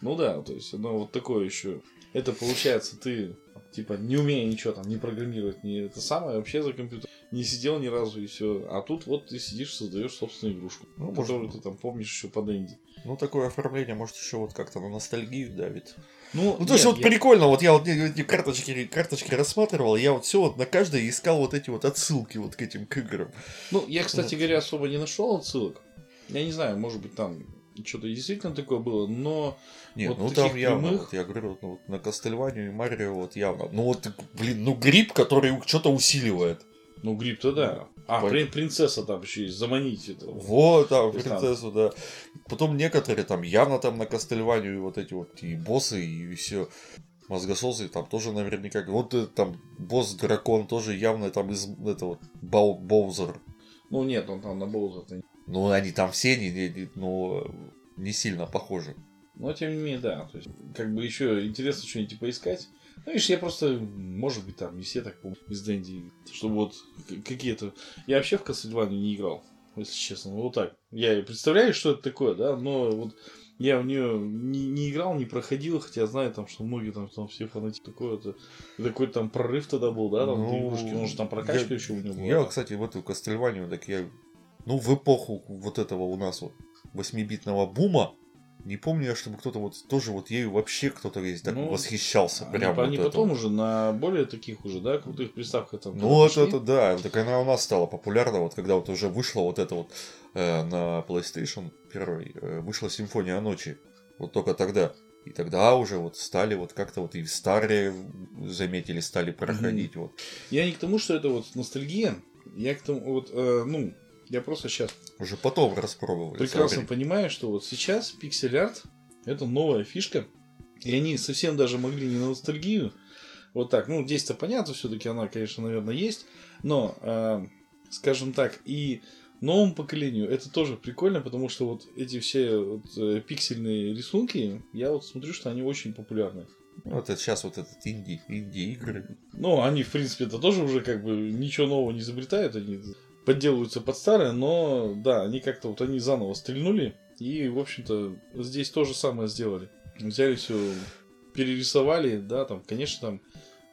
Ну да, то есть, ну вот такое еще. Это получается, ты типа не умея ничего там, не программировать, не это самое, вообще за компьютер не сидел ни разу и все. А тут вот ты сидишь, создаешь собственную игрушку, Ну, которую может- ты там помнишь еще под инди. Ну, такое оформление, может, еще вот как-то на ностальгию давит. Ну, Ну, то есть, вот я- прикольно, вот я вот эти карточки, карточки рассматривал, я вот все вот на каждой искал вот эти вот отсылки вот к этим к играм. Ну, я, кстати говоря, особо не нашел отсылок. Я не знаю, может быть, там что-то действительно такое было, но Нет, Вот ну там явно, прямых- вот я говорю, вот, ну, вот на Кастельванию и Марио вот явно. Ну вот, блин, ну гриб, который что-то усиливает. Ну гриб-то да. А, Пон- при- принцесса там еще есть, заманить это. Вот, там, там- принцессу, да. Потом некоторые там явно там на Кастельванию вот эти вот и боссы, и все мозгососы там тоже наверняка. Вот э, там босс-дракон тоже явно там из этого Бау- Боузер. Ну нет, он там на не- Ну, они там все не, не- не- ну, не сильно похожи. Но тем не менее, да. То есть, как бы еще интересно что-нибудь поискать. Ну, видишь, я просто, может быть, там не все так помню из Дэнди, чтобы вот какие-то... Я вообще в Castlevania не играл, если честно. Ну, вот так. Я представляю, что это такое, да, но вот я в нее не, не играл, не проходил, хотя знаю, там, что многие там, там все фанаты такое, это какой-то там прорыв тогда был, да, там Ну, игрушки, он же там прокачка я- еще у него была. Я, кстати, в эту Кастельванию, так я, ну, в эпоху вот этого у нас вот 8-битного бума, не помню я, чтобы кто-то вот тоже вот ею вообще кто-то весь так Ну, восхищался. Они, прям они вот потом это. уже на более таких уже, да, крутых приставках там. Ну, вот пошли. это да, так она у нас стала популярна, вот когда вот уже вышла вот это вот э, на PlayStation первой, э, вышла Симфония ночи, вот только тогда. И тогда уже вот стали вот как-то вот и старые заметили, стали проходить вот. Я не к тому, что это вот ностальгия. Я к тому, вот, э, ну, я просто сейчас Уже потом распробовали. прекрасно понимаю, что вот сейчас пиксель-арт это новая фишка. И они совсем даже могли не на ностальгию. Вот так. Ну, здесь-то понятно, все-таки она, конечно, наверное, есть. Но, э, скажем так, и новому поколению это тоже прикольно, потому что вот эти все вот, э, пиксельные рисунки, я вот смотрю, что они очень популярны. Вот это сейчас вот этот инди, инди-игры. Ну, они, в принципе, это тоже уже как бы ничего нового не изобретают, они подделываются под старое, но да, они как-то вот они заново стрельнули, и, в общем-то, здесь то же самое сделали. Взяли все, перерисовали, да, там, конечно, там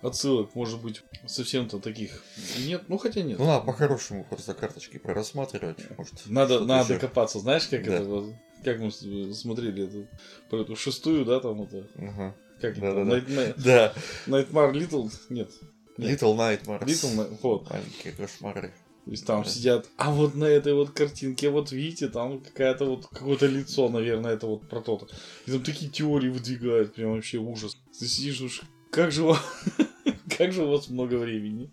отсылок, может быть, совсем-то таких нет, ну хотя нет. Ну, надо по-хорошему просто карточки прорассматривать. Может, Надо, надо ещё. копаться, знаешь, как Да. это, как мы смотрели эту, про эту шестую, да, там это, Ага. как это? Да-да-да. Nightmare, Да. Nightmare Little? Нет. Нет. Little Nightmares. Little, вот. Маленькие кошмары. То есть там сидят, а вот на этой вот картинке, вот видите, там какая-то вот какое-то лицо, наверное, это вот про то-то. И там такие теории выдвигают, прям вообще ужас. Ты сидишь, думаешь, как же у вас, как же у вас много времени?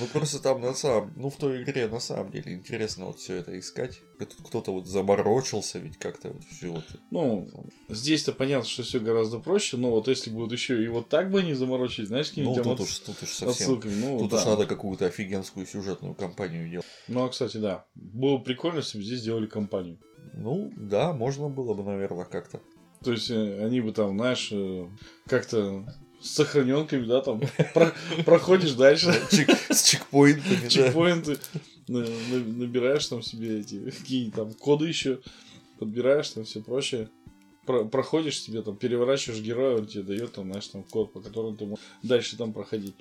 Ну просто там на самом, ну в той игре на самом деле интересно вот все это искать. Тут кто-то вот заморочился, ведь как-то вот все вот. Ну, здесь-то понятно, что все гораздо проще, но вот если будут еще и вот так бы они заморочились, знаешь, Ну какими-нибудь там тут отс- уж, тут уж совсем. отсылками, ну, Тут да. уж надо какую-то офигенскую сюжетную кампанию делать. Ну, а, кстати, да, было прикольно, если бы здесь сделали компанию. Ну, да, можно было бы, наверное, как-то. То есть э, они бы там, знаешь, э, как-то с сохраненками, да, там про- проходишь дальше. Чек- С чекпоинтами, чекпоинты, на- на- набираешь там себе эти какие там коды еще, подбираешь там все прочее. Про- проходишь себе там, переворачиваешь героя, он тебе дает там, знаешь, там код, по которому ты можешь дальше там проходить.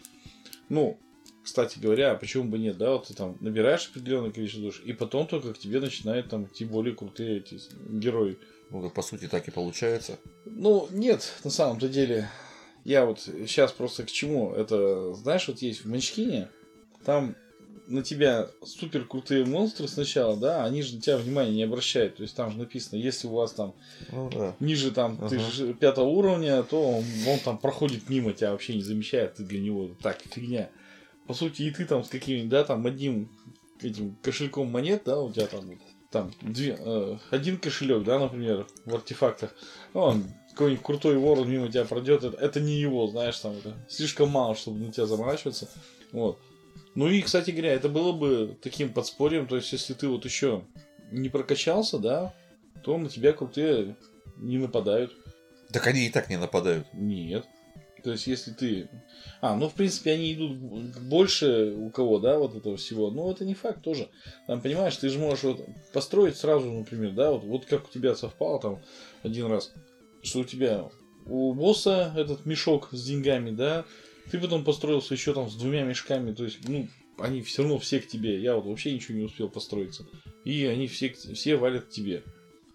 Ну, кстати говоря, а почему бы нет, да, вот ты там набираешь определенное количество душ, и потом только к тебе начинают там идти более крутые эти герои. Ну, по сути, так и получается. Ну, нет, на самом-то деле. Я вот сейчас просто к чему? Это, знаешь, вот есть в Манчкине, там на тебя супер крутые монстры сначала, да, они же на тебя внимания не обращают. То есть там же написано, если у вас там Ну, да. ниже там ты Ага. же пятого уровня, то он, он там проходит мимо тебя, вообще не замечает, ты для него так, фигня. По сути, и ты там с каким-нибудь, да, там одним этим кошельком монет, да, у тебя там, там две, э, один кошелек, да, например, в артефактах, он какой-нибудь крутой вор мимо тебя пройдет, это, это не его, знаешь, там это слишком мало, чтобы на тебя заморачиваться. Вот. Ну и, кстати говоря, это было бы таким подспорьем, то есть, если ты вот еще не прокачался, да, то на тебя крутые не нападают. Так они и так не нападают. Нет. То есть, если ты... А, ну, в принципе, они идут больше у кого, да, вот этого всего. Но это не факт тоже. Там, понимаешь, ты же можешь вот построить сразу, например, да, вот, вот как у тебя совпало там один раз, что у тебя у босса этот мешок с деньгами, да, ты потом построился еще там с двумя мешками, то есть, ну, они все равно все к тебе. Я вот вообще ничего не успел построиться. И они все, все валят к тебе.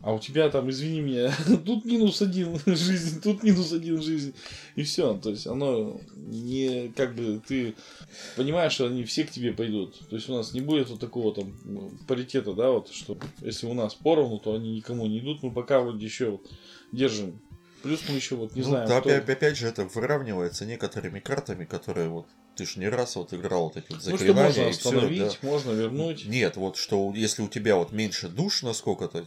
А у тебя там, извини меня, тут минус один жизнь, тут минус один жизнь. И все. То есть оно не как бы ты понимаешь, что они все к тебе пойдут. То есть у нас не будет вот такого там ну, паритета, да, вот, что если у нас поровну, то они никому не идут. Мы пока вроде еще вот держим. Плюс мы еще вот не Ну, знаем, да, кто- опять, опять же, это выравнивается некоторыми картами, которые вот ты ж не раз вот играл вот эти вот Ну, что заклинания можно остановить, да. можно вернуть. Нет, вот что если у тебя вот меньше душ на сколько-то,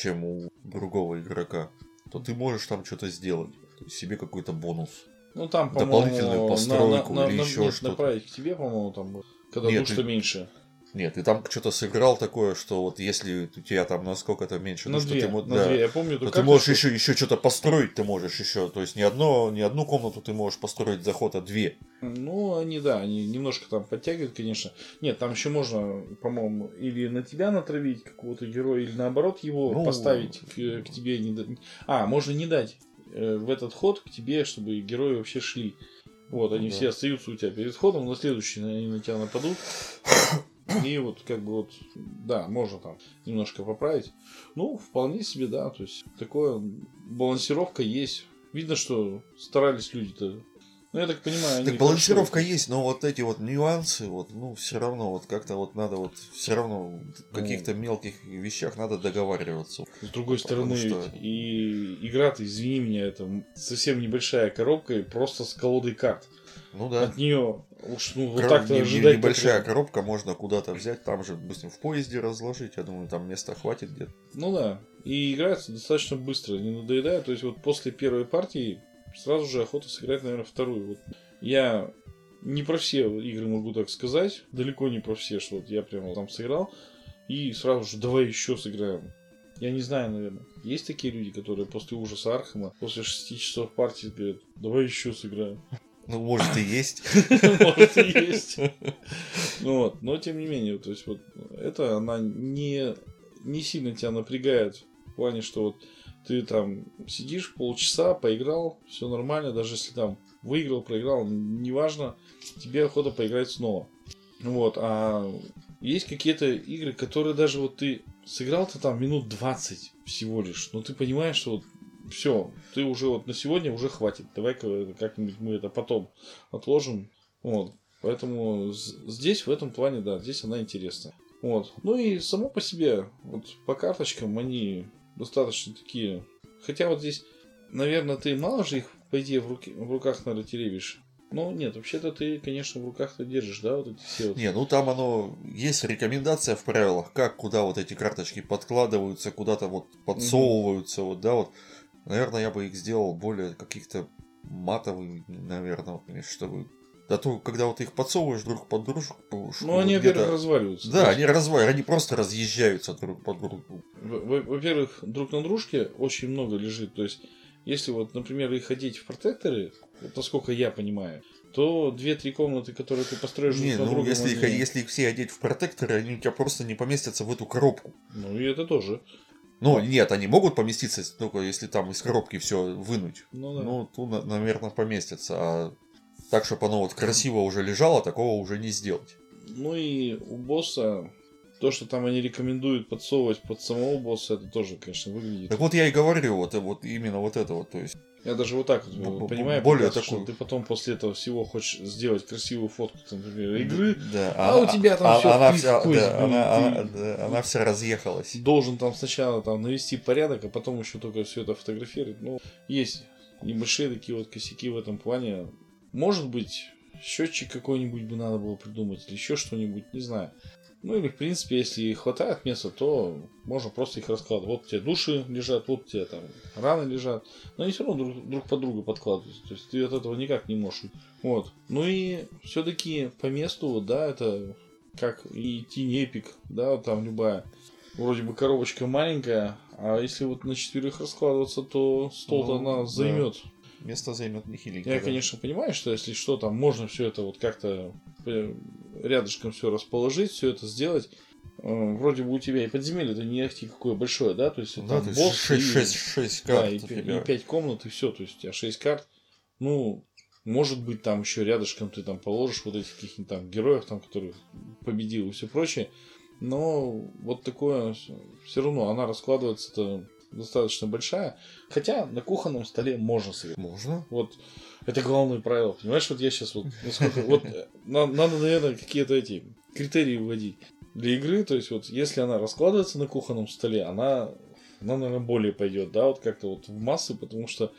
чем у другого игрока, то ты можешь там что-то сделать. Себе какой-то бонус. Ну там, по-моему, дополнительную постройку или еще нет, что-то. направить к тебе, по-моему, там, когда Нет, душ-то ты- меньше. Нет, ты там что-то сыграл такое, что вот если у тебя там на сколько-то меньше На душ, то две, ты, мо- на да, две. Я помню, то ты можешь что- еще, еще что-то построить, ты можешь еще. То есть не, одно, не одну комнату ты можешь построить заход, а две. Ну, они, да, они немножко там подтягивают, конечно. Нет, там еще можно, по-моему, или на тебя натравить какого-то героя, или наоборот его Ну, поставить к, к тебе. Не. А, можно не дать э, в этот ход к тебе, чтобы герои вообще шли. Вот, они Да. все остаются у тебя перед ходом, на следующий они на тебя нападут. И вот, как бы вот, да, можно там немножко поправить. Ну, вполне себе, да, то есть, такое, балансировка есть. Видно, что старались люди-то. Ну, я так понимаю, они Так балансировка хорошо- есть, но вот эти вот нюансы, вот, ну, все равно, вот как-то вот надо вот, все равно в каких-то мелких вещах надо договариваться. С другой стороны, что- и игра-то, извини меня, это совсем небольшая коробка и просто с колодой карт. Ну да. От нее уж ну, вот Кор- так-то не- ожидать. небольшая коробка можно куда-то взять, там же, допустим, в поезде разложить. Я думаю, там места хватит где-то. Ну да. И играется достаточно быстро, не надоедает. То есть вот после первой партии сразу же охота сыграть, наверное, вторую. Вот я не про все игры могу так сказать, далеко не про все, что вот я прямо там сыграл, и сразу же давай еще сыграем. Я не знаю, наверное. Есть такие люди, которые после ужаса Архама, после 6 часов партии говорят, давай еще сыграем. Ну, может и есть. Может и есть. Ну вот, но тем не менее, то есть вот это она не, не сильно тебя напрягает в плане, что вот ты там сидишь полчаса, поиграл, все нормально, даже если там выиграл, проиграл, неважно, тебе охота поиграть снова. Вот, а есть какие-то игры, которые даже вот ты сыграл-то там минут 20 всего лишь, но ты понимаешь, что вот все, ты уже вот на сегодня уже хватит. Давай-ка как-нибудь мы это потом отложим. Вот. Поэтому здесь, в этом плане, да, здесь она интересная. Вот. Ну и само по себе, вот по карточкам они достаточно такие. Хотя вот здесь, наверное, ты мало же их, по идее, в, руки, в руках, наверное, теребишь. Ну, нет, вообще-то ты, конечно, в руках-то держишь, да, вот эти все вот. Не, ну там оно, есть рекомендация в правилах, как, куда вот эти карточки подкладываются, куда-то вот подсовываются, угу. вот, да, вот. Наверное, я бы их сделал более каких-то матовыми, наверное, чтобы да то, когда вот их подсовываешь друг под дружку... Ну, они, во-первых, разваливаются. Да, они разваливаются, они просто разъезжаются друг под другу. Во-первых, друг на дружке очень много лежит. То есть, если вот, например, их одеть в протекторы, вот насколько я понимаю, то две-три комнаты, которые ты построишь не, друг ну, другом, если, они... если их все одеть в протекторы, они у тебя просто не поместятся в эту коробку. Ну, и это тоже. Ну, нет, они могут поместиться, только если там из коробки все вынуть. Ну, да. ну тут, наверное, поместятся. А так, чтобы оно вот красиво уже лежало, такого уже не сделать. Ну и у босса то, что там они рекомендуют подсовывать под самого босса, это тоже, конечно, выглядит. Так вот я и говорю, вот, вот именно вот это вот, то есть. Я даже вот так вот понимаю, более такой... что ты потом после этого всего хочешь сделать красивую фотку, например, игры, да, а она, у тебя там а, все она, вся, да, она, она, да, она вся разъехалась. Должен там сначала там навести порядок, а потом еще только все это фотографировать. Ну, есть небольшие такие вот косяки в этом плане. Может быть, счетчик какой-нибудь бы надо было придумать, или еще что-нибудь, не знаю. Ну или, в принципе, если хватает места, то можно просто их раскладывать. Вот у тебя души лежат, вот у тебя там раны лежат. Но они все равно друг, друг под друга подкладываются. То есть ты от этого никак не можешь. Вот. Ну и все-таки по месту, да, это как и Тинь Эпик, да, вот там любая. Вроде бы коробочка маленькая, а если вот на четверых раскладываться, то стол-то ну, она займет. Да место займет нехиленько. Я, да. конечно, понимаю, что если что, там можно все это вот как-то э, рядышком все расположить, все это сделать. Э, вроде бы у тебя и подземелье это не ахти какое большое, да? То есть да, там то босс 6, 6, 6 карт. Да, и, и 5 комнат, и все. То есть у тебя 6 карт. Ну, может быть, там еще рядышком ты там положишь вот этих каких-нибудь там героев, там, которые победил и все прочее. Но вот такое все равно она раскладывается-то достаточно большая. Хотя на кухонном столе можно себе. Можно. Вот это главное правило. Понимаешь, вот я сейчас вот насколько. Вот надо, наверное, какие-то эти критерии вводить для игры. То есть, вот если она раскладывается на кухонном столе, она, она наверное, более пойдет, да, вот как-то вот в массы, потому что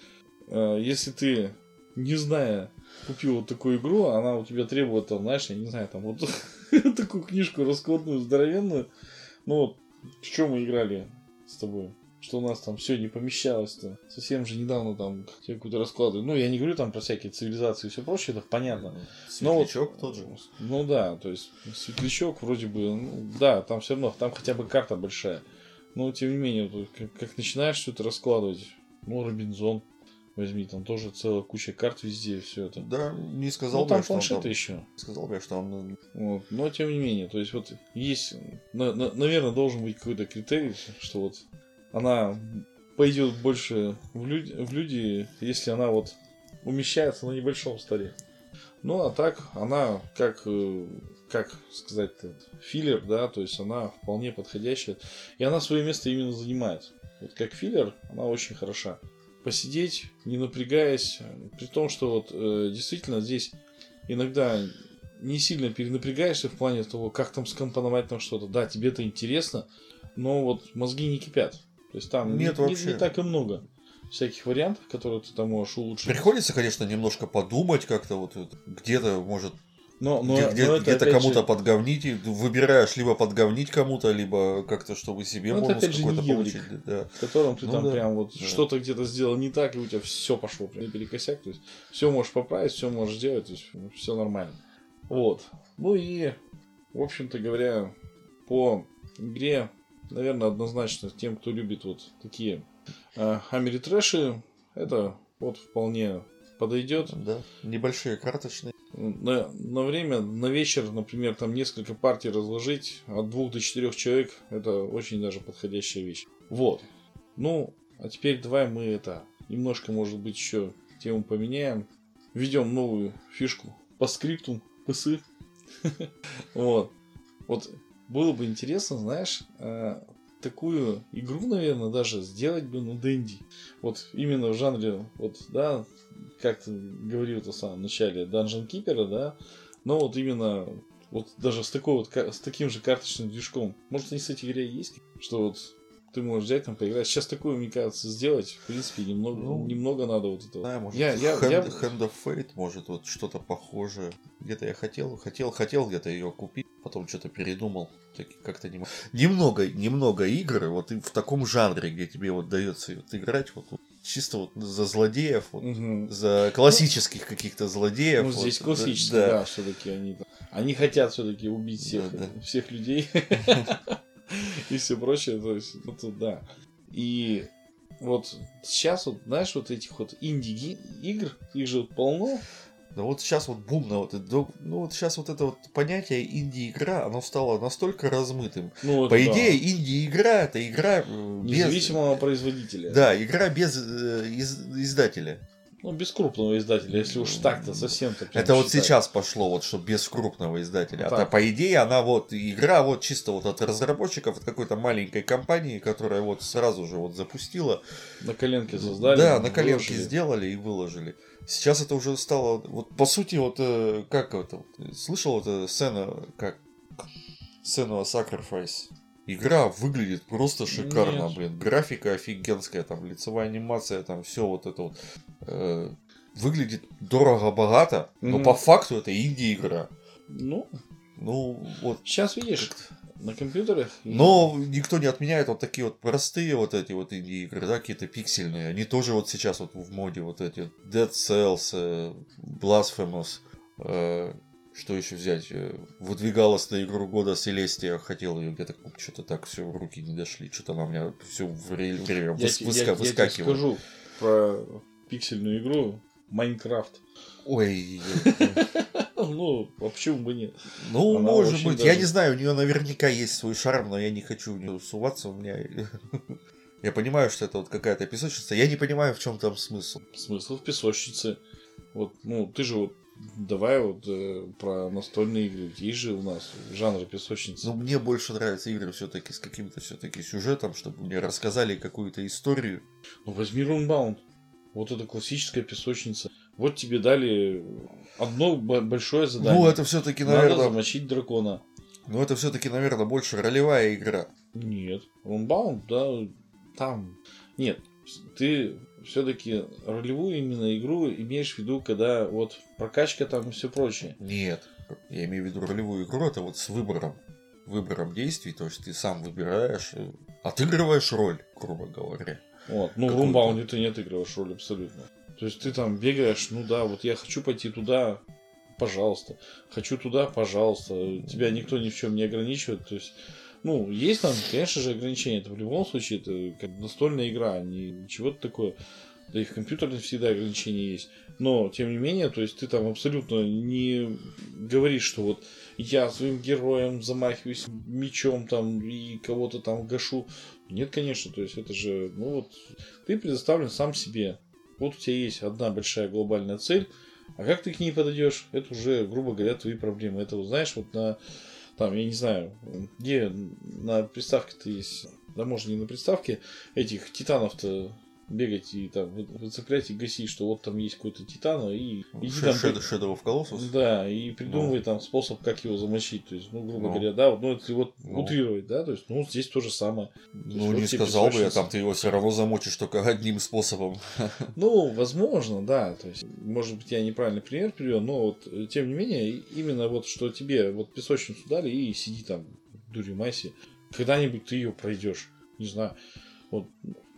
э, если ты, не зная, купил вот такую игру, она у тебя требует, там, знаешь, я не знаю, там вот такую книжку раскладную, здоровенную. Ну вот, в чем мы играли с тобой? Что у нас там все не помещалось-то. Совсем же недавно там какую-то раскладывали. Ну, я не говорю там про всякие цивилизации и все прочее, это понятно. Светлячок Но вот, тот же. Ну да, то есть светлячок вроде бы, ну, да, там все равно, там хотя бы карта большая. Но тем не менее, вот, как, как начинаешь все это раскладывать, ну, Робинзон, возьми, там тоже целая куча карт везде, все это. Да, не сказал ну, там бы, планшеты он там... еще. Сказал бы, что он... Вот. Но тем не менее, то есть вот есть, на, на, наверное, должен быть какой-то критерий, что вот она пойдет больше в люди, в люди, если она вот умещается на небольшом столе. Ну, а так, она как, э, как сказать, филлер, да, то есть она вполне подходящая. И она свое место именно занимает. Вот как филлер, она очень хороша. Посидеть, не напрягаясь, при том, что вот э, действительно здесь иногда не сильно перенапрягаешься в плане того, как там скомпоновать там что-то. Да, тебе это интересно, но вот мозги не кипят. То есть там Нет, не, вообще. Не, не так и много всяких вариантов, которые ты там можешь улучшить. Приходится, конечно, немножко подумать как-то вот где-то, может, но, но, где, но где-то кому-то же... подговнить, выбираешь либо подговнить кому-то, либо как-то, чтобы себе ну, бонус какой-то получить. Да. В котором ты ну, там да. прям вот да. что-то где-то сделал не так, и у тебя все пошло прям перекосяк. То есть все можешь поправить, все можешь сделать, то есть все нормально. Вот. Ну и, в общем-то говоря, по игре наверное, однозначно тем, кто любит вот такие э, Амери трэши, это вот вполне подойдет. Да, небольшие карточные. На, на время, на вечер, например, там несколько партий разложить от двух до четырех человек, это очень даже подходящая вещь. Вот. Ну, а теперь давай мы это немножко, может быть, еще тему поменяем. Введем новую фишку по скрипту, пысы. Вот. Вот было бы интересно, знаешь, э, такую игру, наверное, даже сделать бы, ну, Дэнди. Вот именно в жанре, вот, да, как ты говорил в самом начале, Dungeon Keeper, да, но вот именно вот даже с, такой вот, с таким же карточным движком. Может, они, кстати говоря, есть, что вот ты можешь взять там поиграть. Сейчас такое, мне кажется, сделать, в принципе, немного, ну, немного надо вот этого. Да, может, я, я, Hand, я... Hand of Fate, может, вот что-то похожее. Где-то я хотел, хотел, хотел где-то ее купить, потом что-то передумал. Как-то не Немного, немного игр, вот в таком жанре, где тебе вот дается вот играть, вот чисто вот за злодеев, вот, угу. за классических каких-то злодеев. Ну, здесь вот, классические, да, да все-таки они, они хотят все-таки убить всех, да, да. всех людей. и все прочее. То есть, ну тут да. И вот сейчас вот, знаешь, вот этих вот инди-игр, их же полно. Да вот сейчас вот бум на вот это, ну вот сейчас вот это вот понятие инди-игра, оно стало настолько размытым. Ну, По идее, да. инди-игра это игра э, без... Независимого производителя. Да, игра без э, из, издателя. Ну, без крупного издателя, если уж так-то совсем так. Это вот считать. сейчас пошло, вот что без крупного издателя. Так. А по идее она вот игра вот чисто вот от разработчиков, от какой-то маленькой компании, которая вот сразу же вот запустила. На коленке создали. Да, на коленке выложили. сделали и выложили. Сейчас это уже стало, вот по сути, вот э, как это, слышал это сцена, как сцену Sacrifice? Игра выглядит просто шикарно, Нет. блин. Графика офигенская, там лицевая анимация, там все вот это вот. Э, выглядит дорого-богато, но mm. по факту это инди-игра. Ну, ну вот. Сейчас видишь, на компьютерах. Но никто не отменяет вот такие вот простые вот эти вот инди-игры, да, какие-то пиксельные. Они тоже вот сейчас вот в моде вот эти Dead Cells, э, Blasphemous, э, что еще взять? Э, выдвигалась на игру года Селестия, хотел ее где-то что-то так все в руки не дошли, что-то она у меня все время я, выска- я, выскакивает. Я тебе скажу про пиксельную игру Майнкрафт. Ой. Ну, вообще бы нет. Ну, может быть. Я не знаю, у нее наверняка есть свой шарм, но я не хочу в нее суваться. У меня я понимаю, что это вот какая-то песочница. Я не понимаю, в чем там смысл. Смысл в песочнице. Вот, ну, ты же вот Давай вот э, про настольные игры. Есть же у нас жанр песочницы. Ну, мне больше нравятся игры все-таки с каким-то все-таки сюжетом, чтобы мне рассказали какую-то историю. Ну, возьми Runbound. Вот это классическая песочница. Вот тебе дали одно большое задание. Ну, это все-таки, наверное... Надо замочить дракона. Ну, это все-таки, наверное, больше ролевая игра. Нет. Runbound, да, там... Нет, ты все-таки ролевую именно игру имеешь в виду, когда вот прокачка там и все прочее. Нет, я имею в виду ролевую игру, это вот с выбором, выбором действий, то есть ты сам выбираешь, э, отыгрываешь роль, грубо говоря. Вот, ну в Румбаунде ты не отыгрываешь роль абсолютно. То есть ты там бегаешь, ну да, вот я хочу пойти туда, пожалуйста. Хочу туда, пожалуйста. Тебя никто ни в чем не ограничивает. То есть ну, есть там, конечно же, ограничения. Это в любом случае, это как настольная игра, а не чего-то такое. Да и в компьютере всегда ограничения есть. Но, тем не менее, то есть ты там абсолютно не говоришь, что вот я своим героем замахиваюсь мечом там и кого-то там гашу. Нет, конечно, то есть это же, ну вот, ты предоставлен сам себе. Вот у тебя есть одна большая глобальная цель, а как ты к ней подойдешь, это уже, грубо говоря, твои проблемы. Это, знаешь, вот на там, я не знаю, где на приставке-то есть, да можно не на приставке, этих титанов-то бегать и там выцеплять и гасить, что вот там есть какой-то титан, и иди там... Shadow, of Colossus? Да, и придумывай ну. там способ, как его замочить. То есть, ну, грубо ну. говоря, да, ну, если вот ну. утрировать, да, то есть, ну, здесь то же самое. Ну, есть, не вот сказал бы я, там ты его все равно замочишь только одним способом. Ну, возможно, да, то есть, может быть, я неправильный пример привел, но вот, тем не менее, именно вот, что тебе вот песочницу дали и сиди там, дури майси, когда-нибудь ты ее пройдешь, не знаю, вот,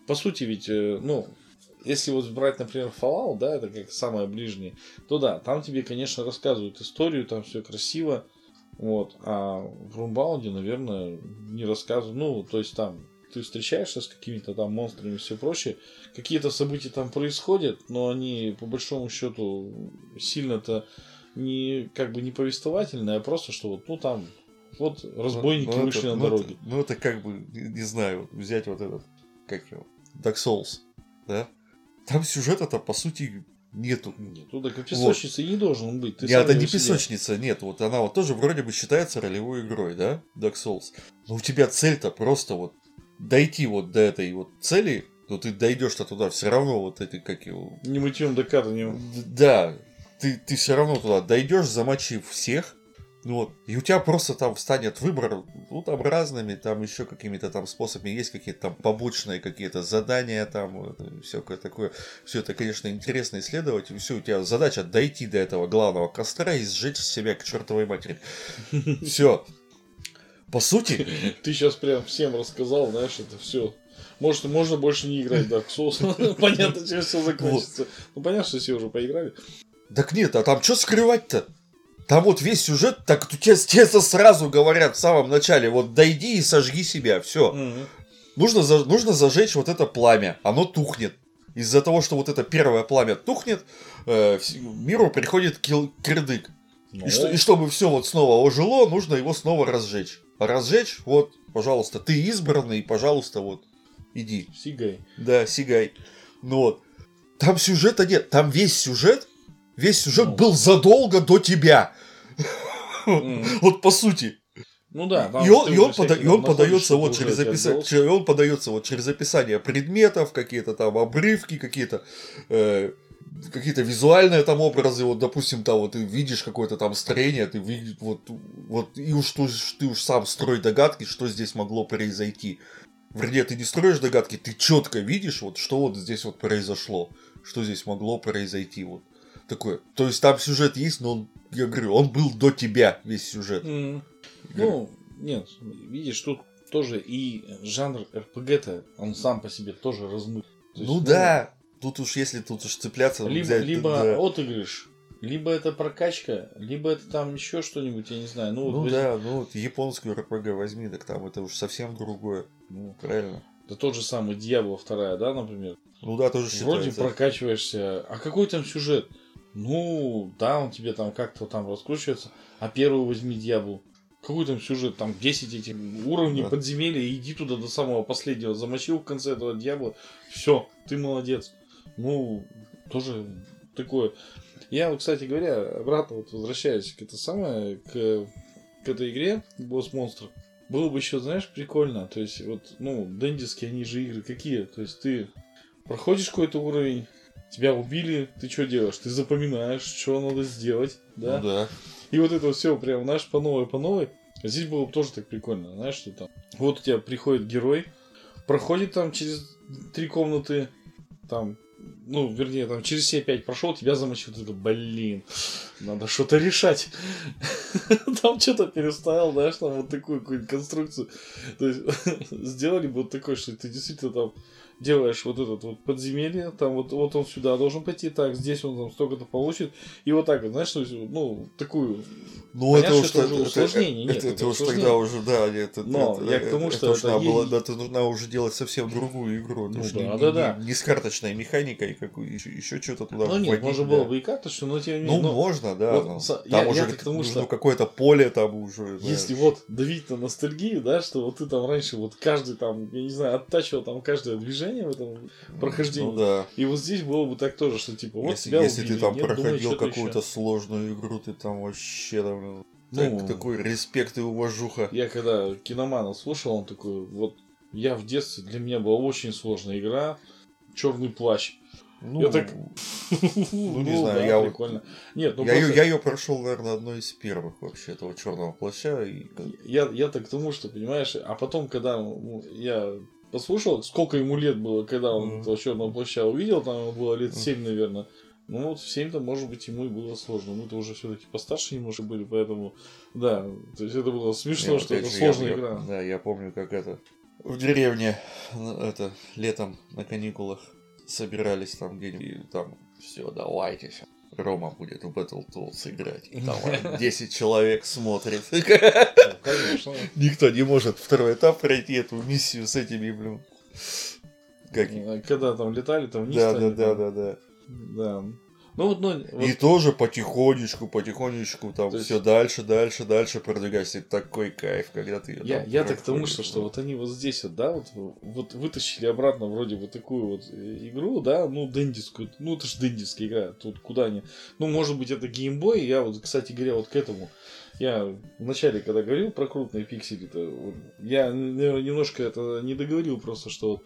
по сути ведь, э, ну, если вот брать, например, Fallout, да, это как самое ближнее, то да, там тебе, конечно, рассказывают историю, там все красиво, вот, а в Румбаунде, наверное, не рассказывают, ну, то есть там ты встречаешься с какими-то там монстрами и все прочее, какие-то события там происходят, но они по большому счету сильно-то не как бы не повествовательные, а просто что вот, ну там вот разбойники ну, ну, вышли это, на дороге. Ну это, ну это как бы, не знаю, взять вот этот, как его, Dark Souls, да? Там сюжета-то, по сути, нету. Нету, так и песочницы вот. не должен быть. Ты нет, это не песочница, нет. Вот она вот тоже вроде бы считается ролевой игрой, да? Dark Souls. Но у тебя цель-то просто вот дойти вот до этой вот цели, то ты дойдешь-то туда все равно вот эти, как его... Не мытьем докатанием. Да, ты, ты все равно туда дойдешь, замочив всех, ну вот, и у тебя просто там встанет выбор, ну там разными, там еще какими-то там способами, есть какие-то там побочные какие-то задания, там все такое, все это, конечно, интересно исследовать, и все, у тебя задача дойти до этого главного костра и сжечь себя к чертовой матери. Все. По сути... Ты сейчас прям всем рассказал, знаешь, это все. Может, можно больше не играть в Dark Souls. Понятно, чем все закончится. Ну, понятно, что все уже поиграли. Так нет, а там что скрывать-то? Там вот весь сюжет, так тебе, тебе сразу говорят в самом начале, вот дойди и сожги себя, все. Угу. Нужно, за, нужно зажечь вот это пламя, оно тухнет. Из-за того, что вот это первое пламя тухнет, э, миру приходит кил, кирдык. Ну. И, что, и чтобы все вот снова ожило, нужно его снова разжечь. А разжечь, вот, пожалуйста, ты избранный, пожалуйста, вот, иди. Сигай. Да, сигай. Ну вот. Там сюжета нет, там весь сюжет Весь сюжет ну. был задолго до тебя. Вот по сути. Ну да. И он, и он, пода, и он подается вот через описание, он подается вот через описание предметов, какие-то там обрывки, какие-то э, какие-то визуальные там образы, вот, допустим, там вот ты видишь какое-то там строение, ты видишь, вот, вот, и уж ты, ты уж сам строй догадки, что здесь могло произойти. Вернее, ты не строишь догадки, ты четко видишь, вот, что вот здесь вот произошло, что здесь могло произойти, вот такое. То есть там сюжет есть, но он, я говорю, он был до тебя, весь сюжет. Mm. Ну, нет, видишь, тут тоже и жанр РПГ-то, он сам по себе тоже размыт. Есть, ну, ну да, тут уж если тут уж цепляться, либо, взять, либо да. отыгрыш, либо это прокачка, либо это там еще что-нибудь, я не знаю. Ну, ну вот да, возьми... ну вот японскую РПГ возьми, так там это уж совсем другое. Ну, правильно. Да тот же самый Дьявол вторая, да, например? Ну да, тоже считается. Вроде прокачиваешься. А какой там сюжет? Ну, да, он тебе там как-то там раскручивается. А первую возьми дьявол. Какой там сюжет, там 10 этих уровней да. подземелья, иди туда до самого последнего, замочил в конце этого дьявола, все, ты молодец. Ну, тоже такое. Я, кстати говоря, обратно вот возвращаюсь к это самое, к, к этой игре, Босс Монстр. Было бы еще, знаешь, прикольно. То есть, вот, ну, дендиски, они же игры какие? То есть, ты проходишь какой-то уровень, тебя убили, ты что делаешь? Ты запоминаешь, что надо сделать, да? Ну да. И вот это все прям, знаешь, по новой, по новой. А здесь было бы тоже так прикольно, знаешь, что там. Вот у тебя приходит герой, проходит там через три комнаты, там, ну, вернее, там через все пять прошел, тебя замочил, ты такой, блин, надо что-то решать. Там что-то переставил, знаешь, там вот такую какую-нибудь конструкцию. То есть, сделали бы вот такой, что ты действительно там делаешь вот этот вот подземелье, там вот, вот он сюда должен пойти, так, здесь он там столько-то получит, и вот так вот, знаешь, ну, такую... Ну, это уж, это, усложнение, это, нет, это, это, это уж тогда уже, да, это, Но это, я к тому, что это, это, надо было, это нужно уже делать совсем другую игру, ну, да, не, да, да. Не, не с карточной механикой, какую, еще, еще что-то туда Ну, нет, можно да. было бы и карточную, но тем не менее... Ну, но... можно, да, вот, но, там я, уже я тому, что... какое-то поле там уже... Если да. вот давить на ностальгию, да, что вот ты там раньше вот каждый там, я не знаю, оттачивал там каждое движение в этом прохождении. Ну, да. И вот здесь было бы так тоже, что типа вот если, тебя Если убили, ты там нет, проходил какую-то сложную игру, ты там вообще там... Ну, так, такой респект и уважуха. Я когда киномана слушал, он такой, вот я в детстве, для меня была очень сложная игра, Черный плащ. Ну, я так... Ну, не ну знаю, я прикольно. Нет, ну я, просто... я ее прошел, наверное, одной из первых вообще этого черного плаща. И... Я, я так к тому, что, понимаешь, а потом, когда ну, я послушал, сколько ему лет было, когда он mm-hmm. этого черного плаща увидел, там ему было лет 7, наверное. Ну вот в 7-то, может быть, ему и было сложно. Мы-то уже все-таки постарше немножко были, поэтому да, то есть это было смешно, Нет, что это сложная я, игра. Да, я помню, как это в деревне ну, это летом на каникулах собирались там где-нибудь, там все, давайте, все. Рома будет в Battletoads играть. И там 10 человек смотрит. Конечно. Никто не может второй этап пройти эту миссию с этими, блин. Как... Когда там летали, там вниз. Да, да, да, да, да. Да. Ну, вот, ну, вот... И тоже потихонечку, потихонечку там есть... все дальше, дальше, дальше продвигайся. Такой кайф, когда ты. Я, я так к тому, что, что вот они вот здесь вот, да, вот, вот вытащили обратно вроде вот такую вот игру, да, ну, дендискую. Ну, это же дендиская игра. Тут куда они. Ну, может быть, это геймбой. Я вот, кстати говоря, вот к этому. Я вначале, когда говорил про крупные пиксели, то вот, я, наверное, немножко это не договорил просто, что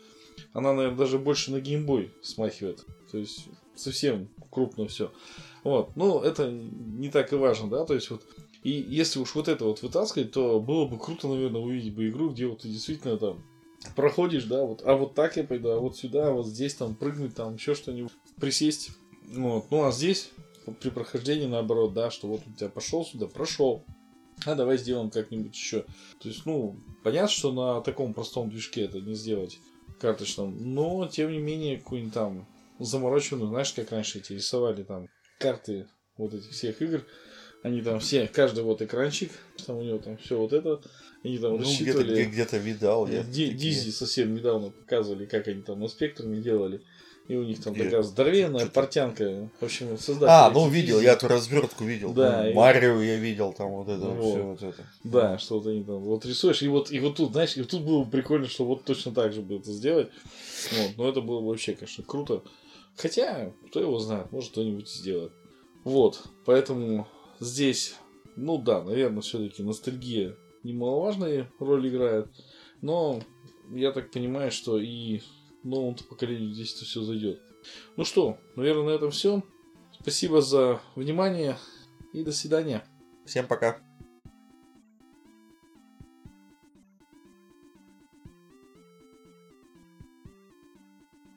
она, наверное, даже больше на геймбой смахивает. То есть совсем крупно все. Вот. Ну, это не так и важно, да, то есть вот и если уж вот это вот вытаскивать, то было бы круто, наверное, увидеть бы игру, где вот ты действительно там проходишь, да, вот, а вот так я пойду, а вот сюда, а вот здесь там прыгнуть, там еще что-нибудь, присесть. Вот. Ну, а здесь при прохождении наоборот, да, что вот у тебя пошел сюда, прошел. А давай сделаем как-нибудь еще. То есть, ну, понятно, что на таком простом движке это не сделать карточном, но тем не менее какую-нибудь там замороченную, знаешь, как раньше эти рисовали там карты вот этих всех игр, они там все, каждый вот экранчик, там у него там все вот это, они там ну, рассчитывали. Где-то, где-то видал я. Ди, Дизи совсем недавно показывали, как они там на спектруме делали. И у них там я... такая здоровенная что-то... портянка. В общем, создатель. А, ну видел, я эту развертку видел. Да. Ну, и... Марио я видел, там вот это, вот. все вот это. Да, что вот они там вот рисуешь. И вот, и вот тут, знаешь, и тут было бы прикольно, что вот точно так же бы это сделать. Вот. Но это было бы вообще, конечно, круто. Хотя, кто его знает, может кто-нибудь сделает. Вот, поэтому здесь, ну да, наверное, все-таки ностальгия немаловажная роль играет. Но я так понимаю, что и новому поколению здесь это все зайдет. Ну что, наверное, на этом все. Спасибо за внимание и до свидания. Всем пока.